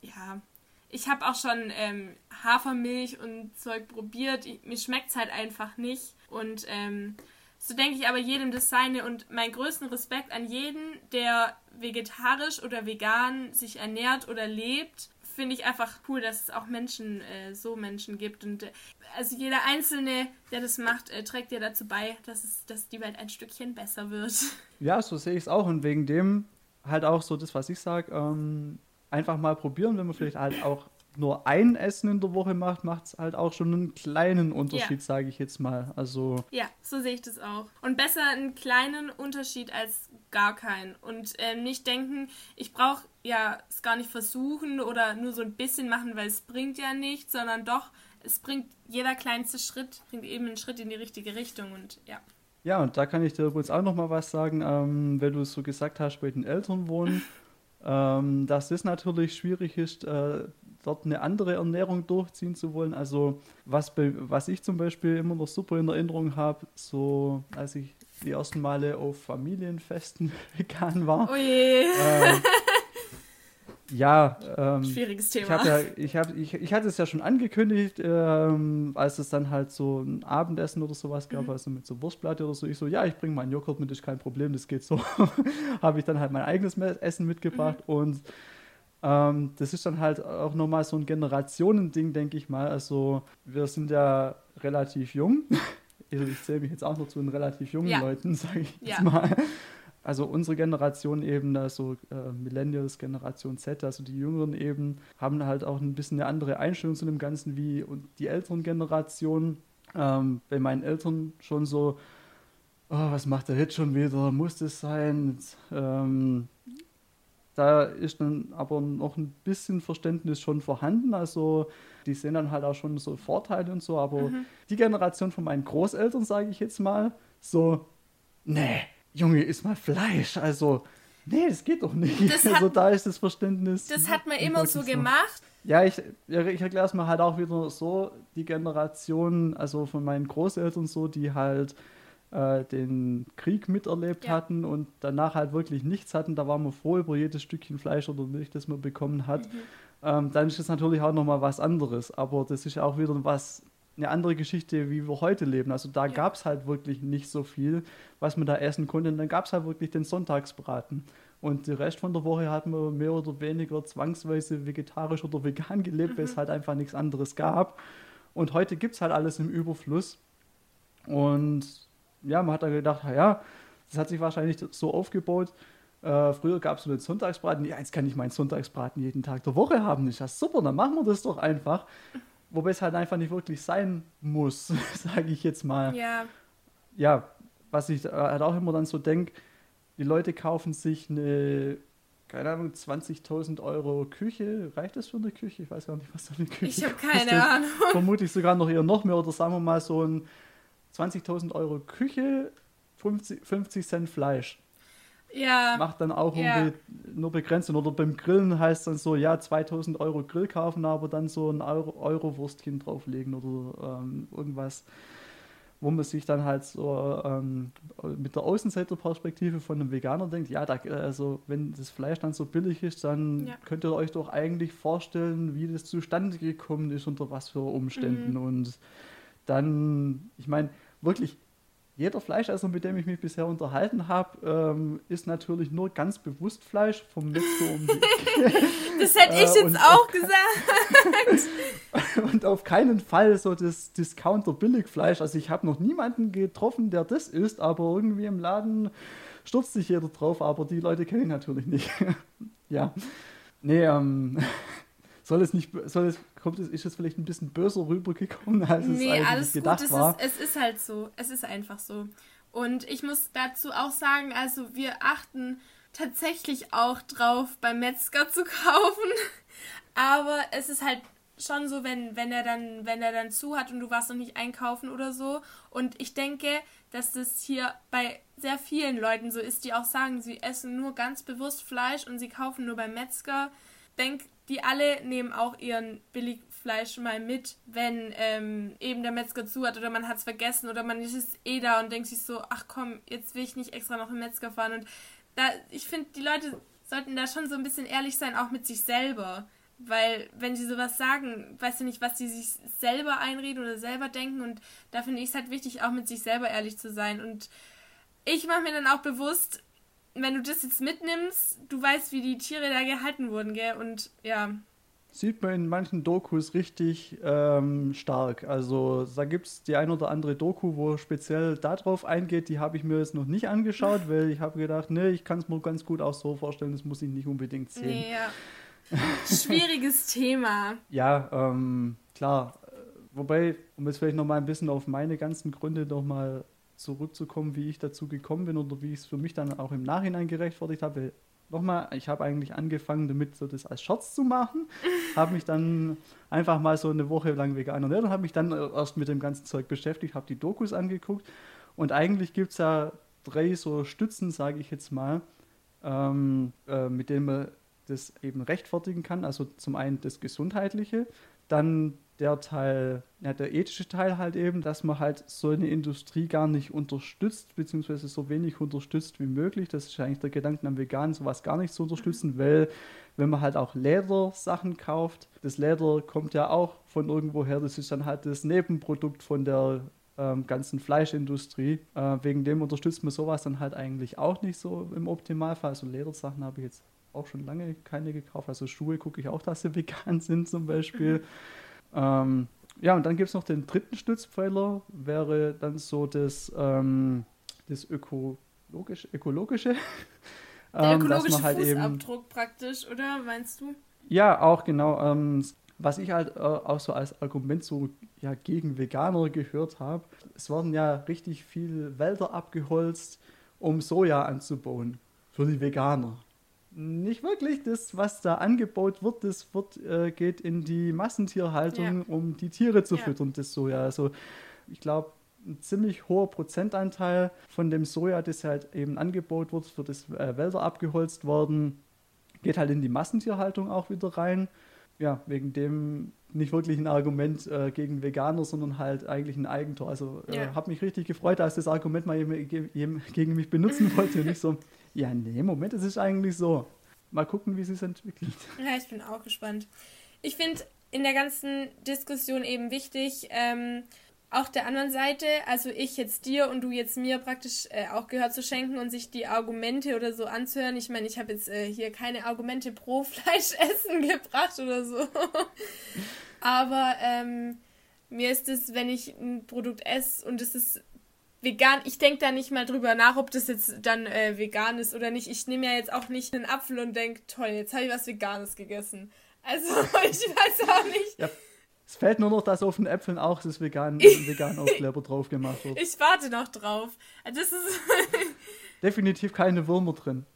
A: ja, ich habe auch schon ähm, Hafermilch und Zeug probiert. Ich, mir schmeckt es halt einfach nicht. Und ähm, so denke ich aber jedem das seine. Und meinen größten Respekt an jeden, der vegetarisch oder vegan sich ernährt oder lebt, finde ich einfach cool, dass es auch Menschen, äh, so Menschen gibt. Und äh, also jeder Einzelne, der das macht, äh, trägt ja dazu bei, dass, es, dass die Welt ein Stückchen besser wird.
B: Ja, so sehe ich es auch. Und wegen dem halt auch so das, was ich sage, ähm, einfach mal probieren, wenn man vielleicht halt auch nur ein Essen in der Woche macht, macht es halt auch schon einen kleinen Unterschied, ja. sage ich jetzt mal. Also
A: ja, so sehe ich das auch. Und besser einen kleinen Unterschied als gar keinen. Und äh, nicht denken, ich brauche ja es gar nicht versuchen oder nur so ein bisschen machen, weil es bringt ja nichts, sondern doch, es bringt jeder kleinste Schritt, bringt eben einen Schritt in die richtige Richtung und ja.
B: Ja, und da kann ich dir übrigens auch noch mal was sagen, ähm, wenn du es so gesagt hast, bei den Eltern wohnen, ähm, dass das natürlich schwierig ist, äh, dort eine andere Ernährung durchziehen zu wollen. Also was, was ich zum Beispiel immer noch super in Erinnerung habe, so als ich die ersten Male auf Familienfesten vegan war.
A: Oh je. Äh,
B: ja,
A: ähm, schwieriges Thema.
B: Ich, hab ja, ich, hab, ich, ich hatte es ja schon angekündigt, ähm, als es dann halt so ein Abendessen oder sowas gab, mhm. also mit so Wurstplatte oder so. Ich so, ja, ich bringe meinen Joghurt mit, ist kein Problem, das geht so. Habe ich dann halt mein eigenes Essen mitgebracht mhm. und ähm, das ist dann halt auch nochmal so ein Generationending, denke ich mal. Also wir sind ja relativ jung. Also ich zähle mich jetzt auch noch zu den relativ jungen ja. Leuten, sage ich jetzt ja. mal. Also unsere Generation eben, also äh, Millennials, Generation Z, also die Jüngeren eben, haben halt auch ein bisschen eine andere Einstellung zu dem Ganzen wie die älteren Generationen. Ähm, bei meinen Eltern schon so, oh, was macht er jetzt schon wieder? Muss das sein? Ähm, da ist dann aber noch ein bisschen Verständnis schon vorhanden. Also die sehen dann halt auch schon so Vorteile und so. Aber mhm. die Generation von meinen Großeltern, sage ich jetzt mal, so, nee, Junge, iss mal Fleisch. Also, nee, das geht doch nicht. Das also da ist das Verständnis.
A: Das hat man immer so gemacht.
B: Ja, ich, ich erkläre es mal halt auch wieder so, die Generation, also von meinen Großeltern so, die halt äh, den Krieg miterlebt ja. hatten und danach halt wirklich nichts hatten, da waren wir froh über jedes Stückchen Fleisch oder Milch, das man bekommen hat. Mhm. Ähm, dann ist es natürlich auch nochmal was anderes. Aber das ist auch wieder was, eine andere Geschichte, wie wir heute leben. Also da ja. gab es halt wirklich nicht so viel, was man da essen konnte. Und dann gab es halt wirklich den Sonntagsbraten. Und den Rest von der Woche hat man mehr oder weniger zwangsweise vegetarisch oder vegan gelebt, mhm. weil es halt einfach nichts anderes gab. Und heute gibt es halt alles im Überfluss. Und ja, man hat dann gedacht, ja, das hat sich wahrscheinlich so aufgebaut. Äh, früher gab es so den Sonntagsbraten. Ja, jetzt kann ich meinen Sonntagsbraten jeden Tag der Woche haben. Ich dachte, super, dann machen wir das doch einfach. Wobei es halt einfach nicht wirklich sein muss, sage ich jetzt mal.
A: Ja.
B: Ja, was ich halt auch immer dann so denke, die Leute kaufen sich eine, keine Ahnung, 20.000 Euro Küche. Reicht das für eine Küche? Ich weiß gar nicht, was so eine Küche
A: Ich habe keine Ahnung.
B: Vermutlich sogar noch eher noch mehr oder sagen wir mal so ein 20.000 Euro Küche, 50, 50 Cent Fleisch.
A: Ja.
B: Macht dann auch ja. nur begrenzt. Oder beim Grillen heißt dann so, ja, 2000 Euro Grill kaufen, aber dann so ein Euro, Euro Wurstchen drauflegen oder ähm, irgendwas, wo man sich dann halt so ähm, mit der Außenseiterperspektive von einem Veganer denkt, ja, da, also wenn das Fleisch dann so billig ist, dann ja. könnt ihr euch doch eigentlich vorstellen, wie das zustande gekommen ist, unter was für Umständen. Mhm. Und dann, ich meine, wirklich jeder Fleischesser, mit dem ich mich bisher unterhalten habe, ähm, ist natürlich nur ganz bewusst Fleisch vom Metzger um
A: Das hätte ich äh, jetzt auch gesagt.
B: und auf keinen Fall so das Discounter-Billigfleisch. Also ich habe noch niemanden getroffen, der das isst, aber irgendwie im Laden stürzt sich jeder drauf, aber die Leute kenne ich natürlich nicht. ja. Nee, ähm, soll es nicht, soll es, kommt es, ist es vielleicht ein bisschen böser rübergekommen, als nee, es eigentlich alles gedacht gut. war?
A: Es ist, es ist halt so. Es ist einfach so. Und ich muss dazu auch sagen, also wir achten tatsächlich auch drauf, beim Metzger zu kaufen. Aber es ist halt schon so, wenn, wenn er dann, wenn er dann zu hat und du warst noch nicht einkaufen oder so. Und ich denke, dass das hier bei sehr vielen Leuten so ist, die auch sagen, sie essen nur ganz bewusst Fleisch und sie kaufen nur beim Metzger. Denk, die alle nehmen auch ihren Billigfleisch mal mit, wenn ähm, eben der Metzger zu hat oder man hat es vergessen oder man ist eh da und denkt sich so, ach komm, jetzt will ich nicht extra noch im Metzger fahren. Und da, ich finde, die Leute sollten da schon so ein bisschen ehrlich sein, auch mit sich selber. Weil, wenn sie sowas sagen, weißt du nicht, was sie sich selber einreden oder selber denken. Und da finde ich es halt wichtig, auch mit sich selber ehrlich zu sein. Und ich mache mir dann auch bewusst, wenn du das jetzt mitnimmst, du weißt, wie die Tiere da gehalten wurden, gell? Und ja.
B: Sieht man in manchen Dokus richtig ähm, stark. Also da gibt es die ein oder andere Doku, wo speziell darauf eingeht. Die habe ich mir jetzt noch nicht angeschaut, weil ich habe gedacht, nee, ich kann es mir ganz gut auch so vorstellen, das muss ich nicht unbedingt sehen. Nee, ja.
A: Schwieriges Thema.
B: Ja, ähm, klar. Wobei, um jetzt vielleicht noch mal ein bisschen auf meine ganzen Gründe noch mal zurückzukommen, wie ich dazu gekommen bin oder wie ich es für mich dann auch im Nachhinein gerechtfertigt habe. Nochmal, ich habe eigentlich angefangen damit, so das als Scherz zu machen, habe mich dann einfach mal so eine Woche lang vegan ernährt und habe mich dann erst mit dem ganzen Zeug beschäftigt, habe die Dokus angeguckt und eigentlich gibt es ja drei so Stützen, sage ich jetzt mal, ähm, äh, mit denen man das eben rechtfertigen kann. Also zum einen das Gesundheitliche, dann der Teil, ja, der ethische Teil halt eben, dass man halt so eine Industrie gar nicht unterstützt, beziehungsweise so wenig unterstützt wie möglich. Das ist eigentlich der Gedanke am Veganen, sowas gar nicht zu unterstützen, weil wenn man halt auch Ledersachen kauft, das Leder kommt ja auch von irgendwoher, das ist dann halt das Nebenprodukt von der ähm, ganzen Fleischindustrie. Äh, wegen dem unterstützt man sowas dann halt eigentlich auch nicht so im Optimalfall. Also Ledersachen habe ich jetzt auch schon lange keine gekauft. Also Schuhe gucke ich auch, dass sie vegan sind zum Beispiel. ähm, ja, und dann gibt es noch den dritten Stützpfeiler, wäre dann so das, ähm, das ökologisch, ökologische.
A: Der ähm, ökologische halt Fußabdruck eben, praktisch, oder meinst du?
B: Ja, auch genau. Ähm, was ich halt äh, auch so als Argument so ja, gegen Veganer gehört habe, es werden ja richtig viele Wälder abgeholzt, um Soja anzubauen für die Veganer nicht wirklich. Das, was da angebaut wird, das wird, äh, geht in die Massentierhaltung, ja. um die Tiere zu ja. füttern, das Soja. Also ich glaube, ein ziemlich hoher Prozentanteil von dem Soja, das halt eben angebaut wird, für das äh, Wälder abgeholzt worden, geht halt in die Massentierhaltung auch wieder rein. Ja, wegen dem nicht wirklich ein Argument äh, gegen Veganer, sondern halt eigentlich ein Eigentor. Also äh, ja. habe mich richtig gefreut, als das Argument mal gegen mich benutzen wollte. nicht so, ja, nee, Moment, es ist eigentlich so. Mal gucken, wie es sich entwickelt.
A: Ja, ich bin auch gespannt. Ich finde in der ganzen Diskussion eben wichtig, ähm, auch der anderen Seite, also ich jetzt dir und du jetzt mir praktisch äh, auch gehört zu schenken und sich die Argumente oder so anzuhören. Ich meine, ich habe jetzt äh, hier keine Argumente pro Fleischessen gebracht oder so. Aber ähm, mir ist es, wenn ich ein Produkt esse und es ist vegan, ich denke da nicht mal drüber nach, ob das jetzt dann äh, vegan ist oder nicht. Ich nehme ja jetzt auch nicht einen Apfel und denke, toll, jetzt habe ich was Veganes gegessen. Also ich weiß auch nicht. Ja.
B: Es fällt nur noch, dass auf den Äpfeln auch das vegan, vegan Aufkleber drauf gemacht wird.
A: Ich warte noch drauf. Das ist
B: definitiv keine Würmer drin.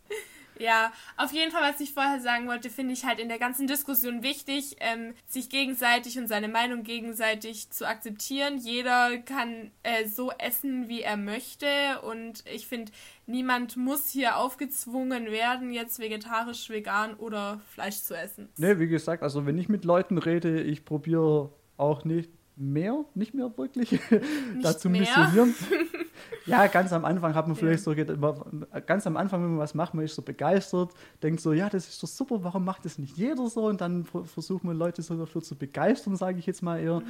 A: Ja, auf jeden Fall, was ich vorher sagen wollte, finde ich halt in der ganzen Diskussion wichtig, ähm, sich gegenseitig und seine Meinung gegenseitig zu akzeptieren. Jeder kann äh, so essen, wie er möchte und ich finde, niemand muss hier aufgezwungen werden, jetzt vegetarisch, vegan oder Fleisch zu essen.
B: Ne, wie gesagt, also wenn ich mit Leuten rede, ich probiere auch nicht mehr, nicht mehr wirklich dazu mehr. missionieren. ja, ganz am Anfang hat man vielleicht ja. so, ganz am Anfang, wenn man was macht, man ist so begeistert, denkt so, ja, das ist doch super, warum macht das nicht jeder so? Und dann versucht man Leute so dafür zu begeistern, sage ich jetzt mal eher. Mhm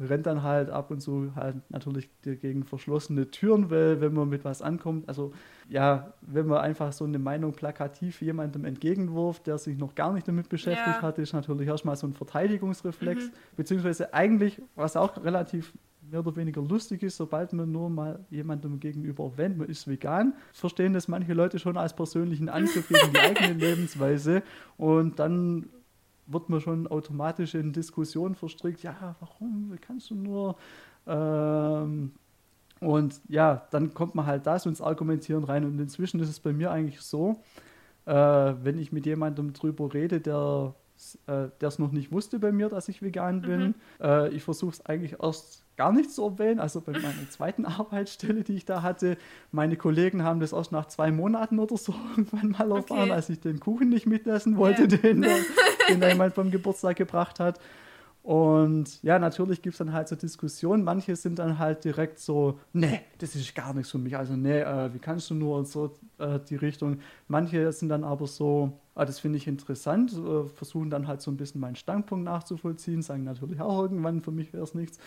B: rennt dann halt ab und zu halt natürlich gegen verschlossene Türen, weil wenn man mit was ankommt, also ja, wenn man einfach so eine Meinung plakativ jemandem entgegenwirft, der sich noch gar nicht damit beschäftigt ja. hat, ist natürlich erstmal so ein Verteidigungsreflex, mhm. beziehungsweise eigentlich, was auch relativ mehr oder weniger lustig ist, sobald man nur mal jemandem gegenüber erwähnt, man ist vegan, verstehen das manche Leute schon als persönlichen Angriff gegen die eigene Lebensweise und dann wird man schon automatisch in Diskussionen verstrickt, ja, warum, wie kannst du nur ähm, und ja, dann kommt man halt da so ins Argumentieren rein und inzwischen ist es bei mir eigentlich so, äh, wenn ich mit jemandem drüber rede, der äh, es noch nicht wusste bei mir, dass ich vegan bin. Mhm. Äh, ich versuche es eigentlich erst gar nicht zu erwähnen. Also bei meiner zweiten Arbeitsstelle, die ich da hatte, meine Kollegen haben das erst nach zwei Monaten oder so irgendwann mal erfahren, okay. als ich den Kuchen nicht mitessen wollte, yeah. den, den jemand vom Geburtstag gebracht hat. Und ja, natürlich gibt es dann halt so Diskussionen. Manche sind dann halt direkt so, nee, das ist gar nichts für mich. Also, nee, äh, wie kannst du nur und so äh, die Richtung. Manche sind dann aber so, ah, das finde ich interessant, äh, versuchen dann halt so ein bisschen meinen Standpunkt nachzuvollziehen, sagen natürlich auch irgendwann, für mich wäre es nichts.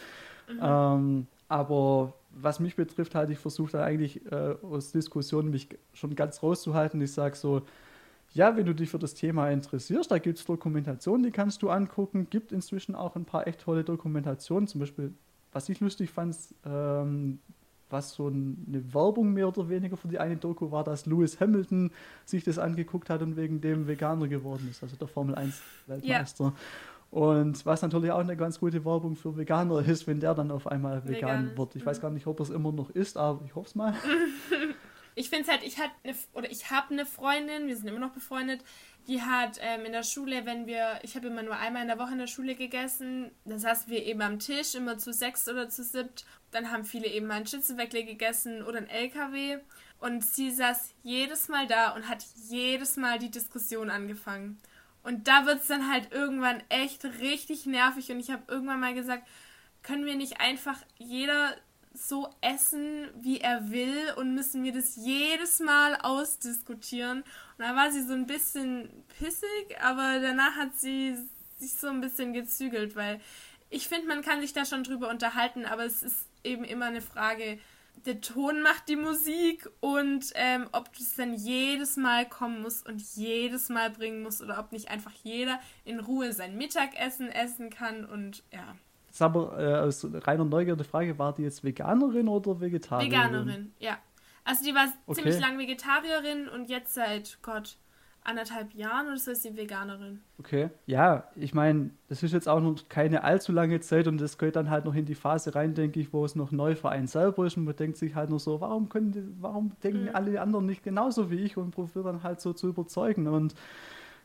B: Mhm. Ähm, aber was mich betrifft, halt, ich versuche da eigentlich äh, aus Diskussionen mich schon ganz rauszuhalten. Ich sage so, ja, wenn du dich für das Thema interessierst, da gibt es Dokumentationen, die kannst du angucken. Gibt inzwischen auch ein paar echt tolle Dokumentationen. Zum Beispiel, was ich lustig fand, ähm, was so eine Werbung mehr oder weniger für die eine Doku war, dass Lewis Hamilton sich das angeguckt hat und wegen dem Veganer geworden ist, also der Formel 1 Weltmeister. Ja. Und was natürlich auch eine ganz gute Werbung für Veganer ist, wenn der dann auf einmal vegan, vegan. wird. Ich mhm. weiß gar nicht, ob er es immer noch ist, aber ich hoffe es mal.
A: ich finde es halt, ich hatte oder ich habe eine Freundin, wir sind immer noch befreundet, die hat ähm, in der Schule, wenn wir, ich habe immer nur einmal in der Woche in der Schule gegessen, dann saßen wir eben am Tisch, immer zu sechs oder zu siebt. Dann haben viele eben mal ein Schützenweckle gegessen oder ein LKW. Und sie saß jedes Mal da und hat jedes Mal die Diskussion angefangen. Und da wird es dann halt irgendwann echt richtig nervig. Und ich habe irgendwann mal gesagt, können wir nicht einfach jeder so essen, wie er will und müssen wir das jedes Mal ausdiskutieren. Und da war sie so ein bisschen pissig, aber danach hat sie sich so ein bisschen gezügelt, weil ich finde, man kann sich da schon drüber unterhalten, aber es ist eben immer eine Frage, der Ton macht die Musik und ähm, ob das dann jedes Mal kommen muss und jedes Mal bringen muss oder ob nicht einfach jeder in Ruhe sein Mittagessen essen kann und ja.
B: Sag mal, äh, aus reiner Neugierde Frage, war die jetzt Veganerin oder Vegetarierin?
A: Veganerin, ja. Also die war okay. ziemlich lang Vegetarierin und jetzt seit Gott anderthalb Jahren oder so ist sie Veganerin.
B: Okay. Ja, ich meine, das ist jetzt auch noch keine allzu lange Zeit und das geht dann halt noch in die Phase rein, denke ich, wo es noch neu für einen selber ist und man denkt sich halt nur so, warum können die, warum denken mhm. alle anderen nicht genauso wie ich und probiert dann halt so zu überzeugen und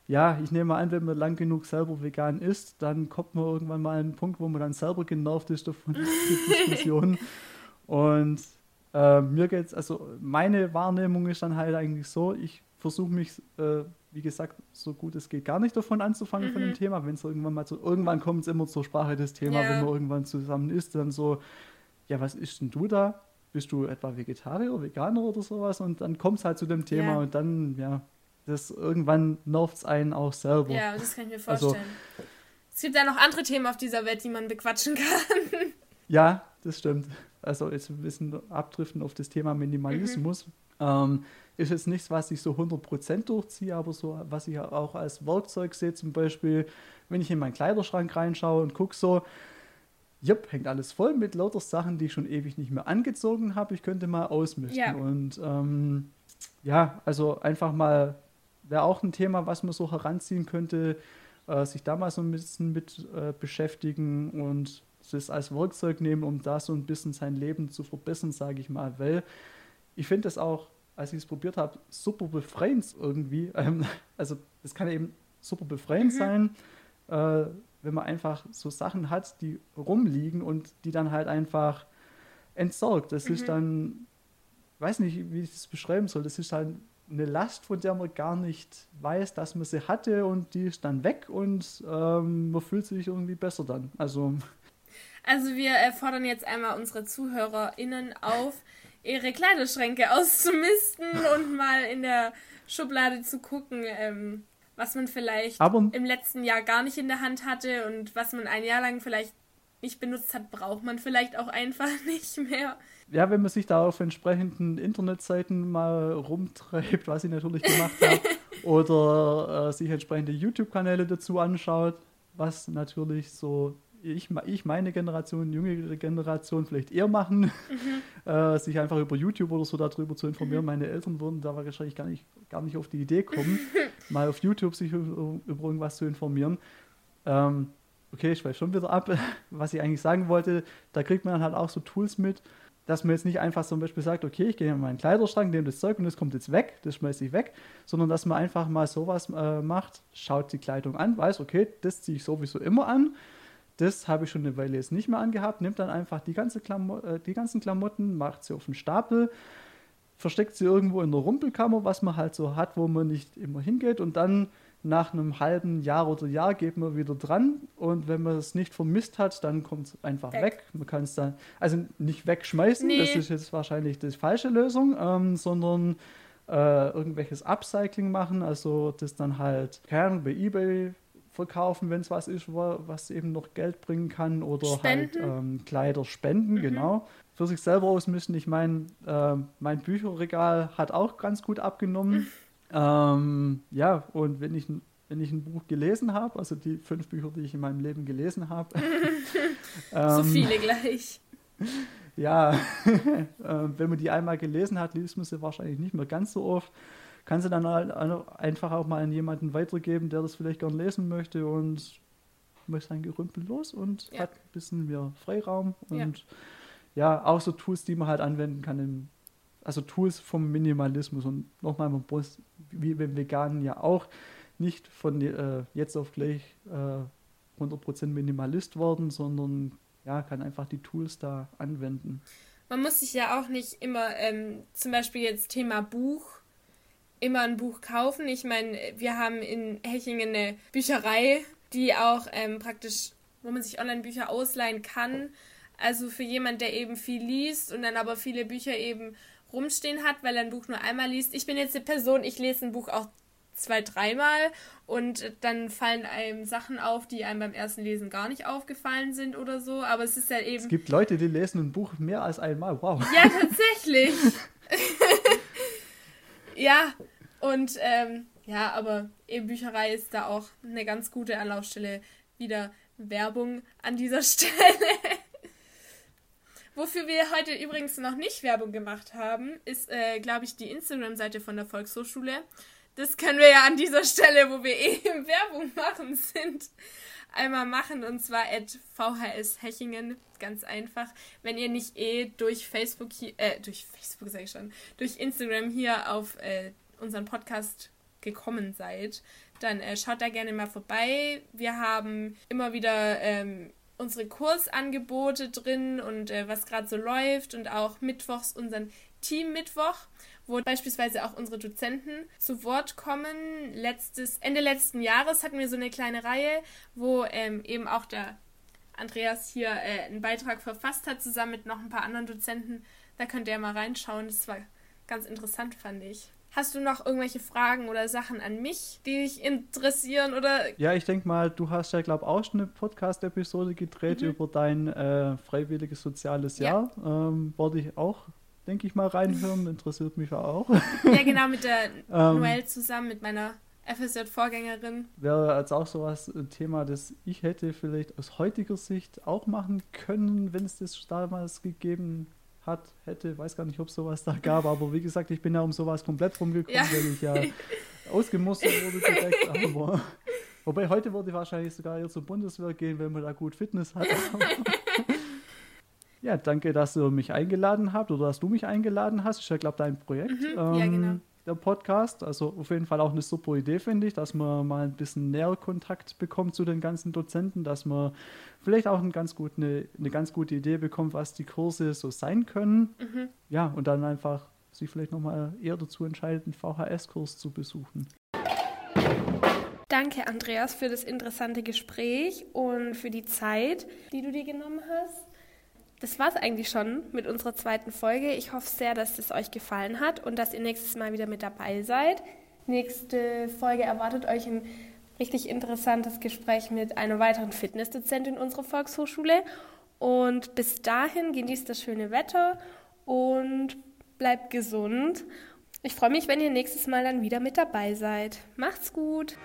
B: ja, ich nehme an, wenn man lang genug selber vegan ist, dann kommt man irgendwann mal an einen Punkt, wo man dann selber genervt ist davon die Diskussion. Und äh, mir geht's, also meine Wahrnehmung ist dann halt eigentlich so, ich versuche mich, äh, wie gesagt, so gut es geht, gar nicht davon anzufangen mhm. von dem mhm. Thema. Wenn es irgendwann mal so, irgendwann kommt es immer zur Sprache das Thema, ja. wenn man irgendwann zusammen ist, dann so, ja, was isst denn du da? Bist du etwa Vegetarier, Veganer oder sowas? Und dann kommt es halt zu dem Thema ja. und dann, ja, das irgendwann nervt es einen auch selber.
A: Ja, das kann ich mir also vorstellen. Also, es gibt ja noch andere Themen auf dieser Welt, die man bequatschen kann.
B: ja, das stimmt. Also jetzt ein bisschen abdriften auf das Thema Minimalismus. Mhm. Ähm, ist jetzt nichts, was ich so 100% durchziehe, aber so, was ich auch als Werkzeug sehe, zum Beispiel, wenn ich in meinen Kleiderschrank reinschaue und gucke so, Jupp, hängt alles voll mit lauter Sachen, die ich schon ewig nicht mehr angezogen habe. Ich könnte mal ausmisten. Ja. Und ähm, ja, also einfach mal wäre auch ein Thema, was man so heranziehen könnte, äh, sich da mal so ein bisschen mit äh, beschäftigen und es als Werkzeug nehmen, um da so ein bisschen sein Leben zu verbessern, sage ich mal. Weil ich finde das auch, als ich es probiert habe, super befreiend irgendwie. Ähm, also das kann eben super befreiend mhm. sein, äh, wenn man einfach so Sachen hat, die rumliegen und die dann halt einfach entsorgt. Das mhm. ist dann, weiß nicht, wie ich das beschreiben soll, das ist halt eine Last, von der man gar nicht weiß, dass man sie hatte und die ist dann weg und ähm, man fühlt sich irgendwie besser dann. Also,
A: also wir äh, fordern jetzt einmal unsere ZuhörerInnen auf, ihre Kleiderschränke auszumisten und mal in der Schublade zu gucken, ähm, was man vielleicht Aber im letzten Jahr gar nicht in der Hand hatte und was man ein Jahr lang vielleicht nicht benutzt hat, braucht man vielleicht auch einfach nicht mehr
B: ja, wenn man sich da auf entsprechenden Internetseiten mal rumtreibt, was ich natürlich gemacht habe, oder äh, sich entsprechende YouTube-Kanäle dazu anschaut, was natürlich so ich, ich meine Generation, jüngere Generation vielleicht eher machen, mhm. äh, sich einfach über YouTube oder so darüber zu informieren. Mhm. Meine Eltern würden da wahrscheinlich gar nicht, gar nicht auf die Idee kommen, mal auf YouTube sich über, über irgendwas zu informieren. Ähm, okay, ich weiß schon wieder ab, was ich eigentlich sagen wollte. Da kriegt man halt auch so Tools mit, dass man jetzt nicht einfach zum Beispiel sagt, okay, ich gehe in meinen Kleiderschrank, nehme das Zeug und das kommt jetzt weg, das schmeiße ich weg, sondern dass man einfach mal sowas äh, macht, schaut die Kleidung an, weiß, okay, das ziehe ich sowieso immer an, das habe ich schon eine Weile jetzt nicht mehr angehabt, nimmt dann einfach die, ganze Klamo äh, die ganzen Klamotten, macht sie auf den Stapel, versteckt sie irgendwo in der Rumpelkammer, was man halt so hat, wo man nicht immer hingeht und dann nach einem halben Jahr oder Jahr geht man wieder dran und wenn man es nicht vermisst hat, dann kommt es einfach weg. weg. Man kann es dann, also nicht wegschmeißen, nee. das ist jetzt wahrscheinlich die falsche Lösung, ähm, sondern äh, irgendwelches Upcycling machen, also das dann halt, keine Ahnung, bei Ebay verkaufen, wenn es was ist, was eben noch Geld bringen kann oder halt, spenden. halt ähm, Kleider spenden, mhm. genau. Für sich selber ausmisten, ich meine, äh, mein Bücherregal hat auch ganz gut abgenommen. Ähm, ja, und wenn ich, wenn ich ein Buch gelesen habe, also die fünf Bücher, die ich in meinem Leben gelesen habe.
A: ähm, so viele gleich.
B: Ja, äh, wenn man die einmal gelesen hat, liest man sie wahrscheinlich nicht mehr ganz so oft. Kann sie dann halt einfach auch mal an jemanden weitergeben, der das vielleicht gern lesen möchte und möchte sein Gerümpel los und ja. hat ein bisschen mehr Freiraum und ja. ja, auch so Tools, die man halt anwenden kann im also Tools vom Minimalismus und nochmal, man muss, wie beim Veganen ja auch, nicht von äh, jetzt auf gleich äh, 100% Minimalist werden, sondern ja, kann einfach die Tools da anwenden.
A: Man muss sich ja auch nicht immer, ähm, zum Beispiel jetzt Thema Buch, immer ein Buch kaufen. Ich meine, wir haben in Hechingen eine Bücherei, die auch ähm, praktisch, wo man sich Online-Bücher ausleihen kann. Also für jemand, der eben viel liest und dann aber viele Bücher eben rumstehen hat, weil er ein Buch nur einmal liest. Ich bin jetzt eine Person, ich lese ein Buch auch zwei, dreimal und dann fallen einem Sachen auf, die einem beim ersten Lesen gar nicht aufgefallen sind oder so. Aber es ist ja eben.
B: Es gibt Leute, die lesen ein Buch mehr als einmal. Wow.
A: Ja, tatsächlich. ja, und ähm, ja, aber eben Bücherei ist da auch eine ganz gute Anlaufstelle. Wieder Werbung an dieser Stelle. Wofür wir heute übrigens noch nicht Werbung gemacht haben, ist, äh, glaube ich, die Instagram-Seite von der Volkshochschule. Das können wir ja an dieser Stelle, wo wir eh Werbung machen sind, einmal machen und zwar at VHS Hechingen. Ganz einfach. Wenn ihr nicht eh durch Facebook hier, äh, durch Facebook sage ich schon, durch Instagram hier auf äh, unseren Podcast gekommen seid, dann äh, schaut da gerne mal vorbei. Wir haben immer wieder ähm, unsere Kursangebote drin und äh, was gerade so läuft und auch mittwochs unseren Team-Mittwoch, wo beispielsweise auch unsere Dozenten zu Wort kommen. Letztes, Ende letzten Jahres hatten wir so eine kleine Reihe, wo ähm, eben auch der Andreas hier äh, einen Beitrag verfasst hat, zusammen mit noch ein paar anderen Dozenten. Da könnt ihr mal reinschauen. Das war ganz interessant, fand ich. Hast du noch irgendwelche Fragen oder Sachen an mich, die dich interessieren oder?
B: Ja, ich denke mal, du hast ja, glaube ich, auch schon eine Podcast-Episode gedreht mhm. über dein äh, freiwilliges soziales Jahr. Ja. Ähm, wollte ich auch, denke ich mal, reinhören. Interessiert mich auch.
A: Ja, genau, mit der ähm, Noelle zusammen, mit meiner FSJ-Vorgängerin.
B: Wäre jetzt auch sowas ein Thema, das ich hätte vielleicht aus heutiger Sicht auch machen können, wenn es das damals gegeben hätte hat, hätte, weiß gar nicht, ob es sowas da gab, aber wie gesagt, ich bin ja um sowas komplett rumgekommen, ja. weil ich ja ausgemustert wurde direkt. Aber, wobei heute würde ich wahrscheinlich sogar eher zur Bundeswehr gehen, wenn man da gut Fitness hat. ja, danke, dass du mich eingeladen habt oder dass du mich eingeladen hast. Ich glaube, dein Projekt. Mhm, ähm, ja, genau der Podcast. Also auf jeden Fall auch eine super Idee, finde ich, dass man mal ein bisschen näher Kontakt bekommt zu den ganzen Dozenten, dass man vielleicht auch eine ganz, gut, eine, eine ganz gute Idee bekommt, was die Kurse so sein können. Mhm. Ja, und dann einfach sich vielleicht nochmal eher dazu entscheidet, einen VHS-Kurs zu besuchen.
A: Danke, Andreas, für das interessante Gespräch und für die Zeit, die du dir genommen hast das war es eigentlich schon mit unserer zweiten Folge. Ich hoffe sehr, dass es euch gefallen hat und dass ihr nächstes Mal wieder mit dabei seid. Nächste Folge erwartet euch ein richtig interessantes Gespräch mit einer weiteren Fitnessdozentin unserer Volkshochschule. Und bis dahin genießt das schöne Wetter und bleibt gesund. Ich freue mich, wenn ihr nächstes Mal dann wieder mit dabei seid. Macht's gut!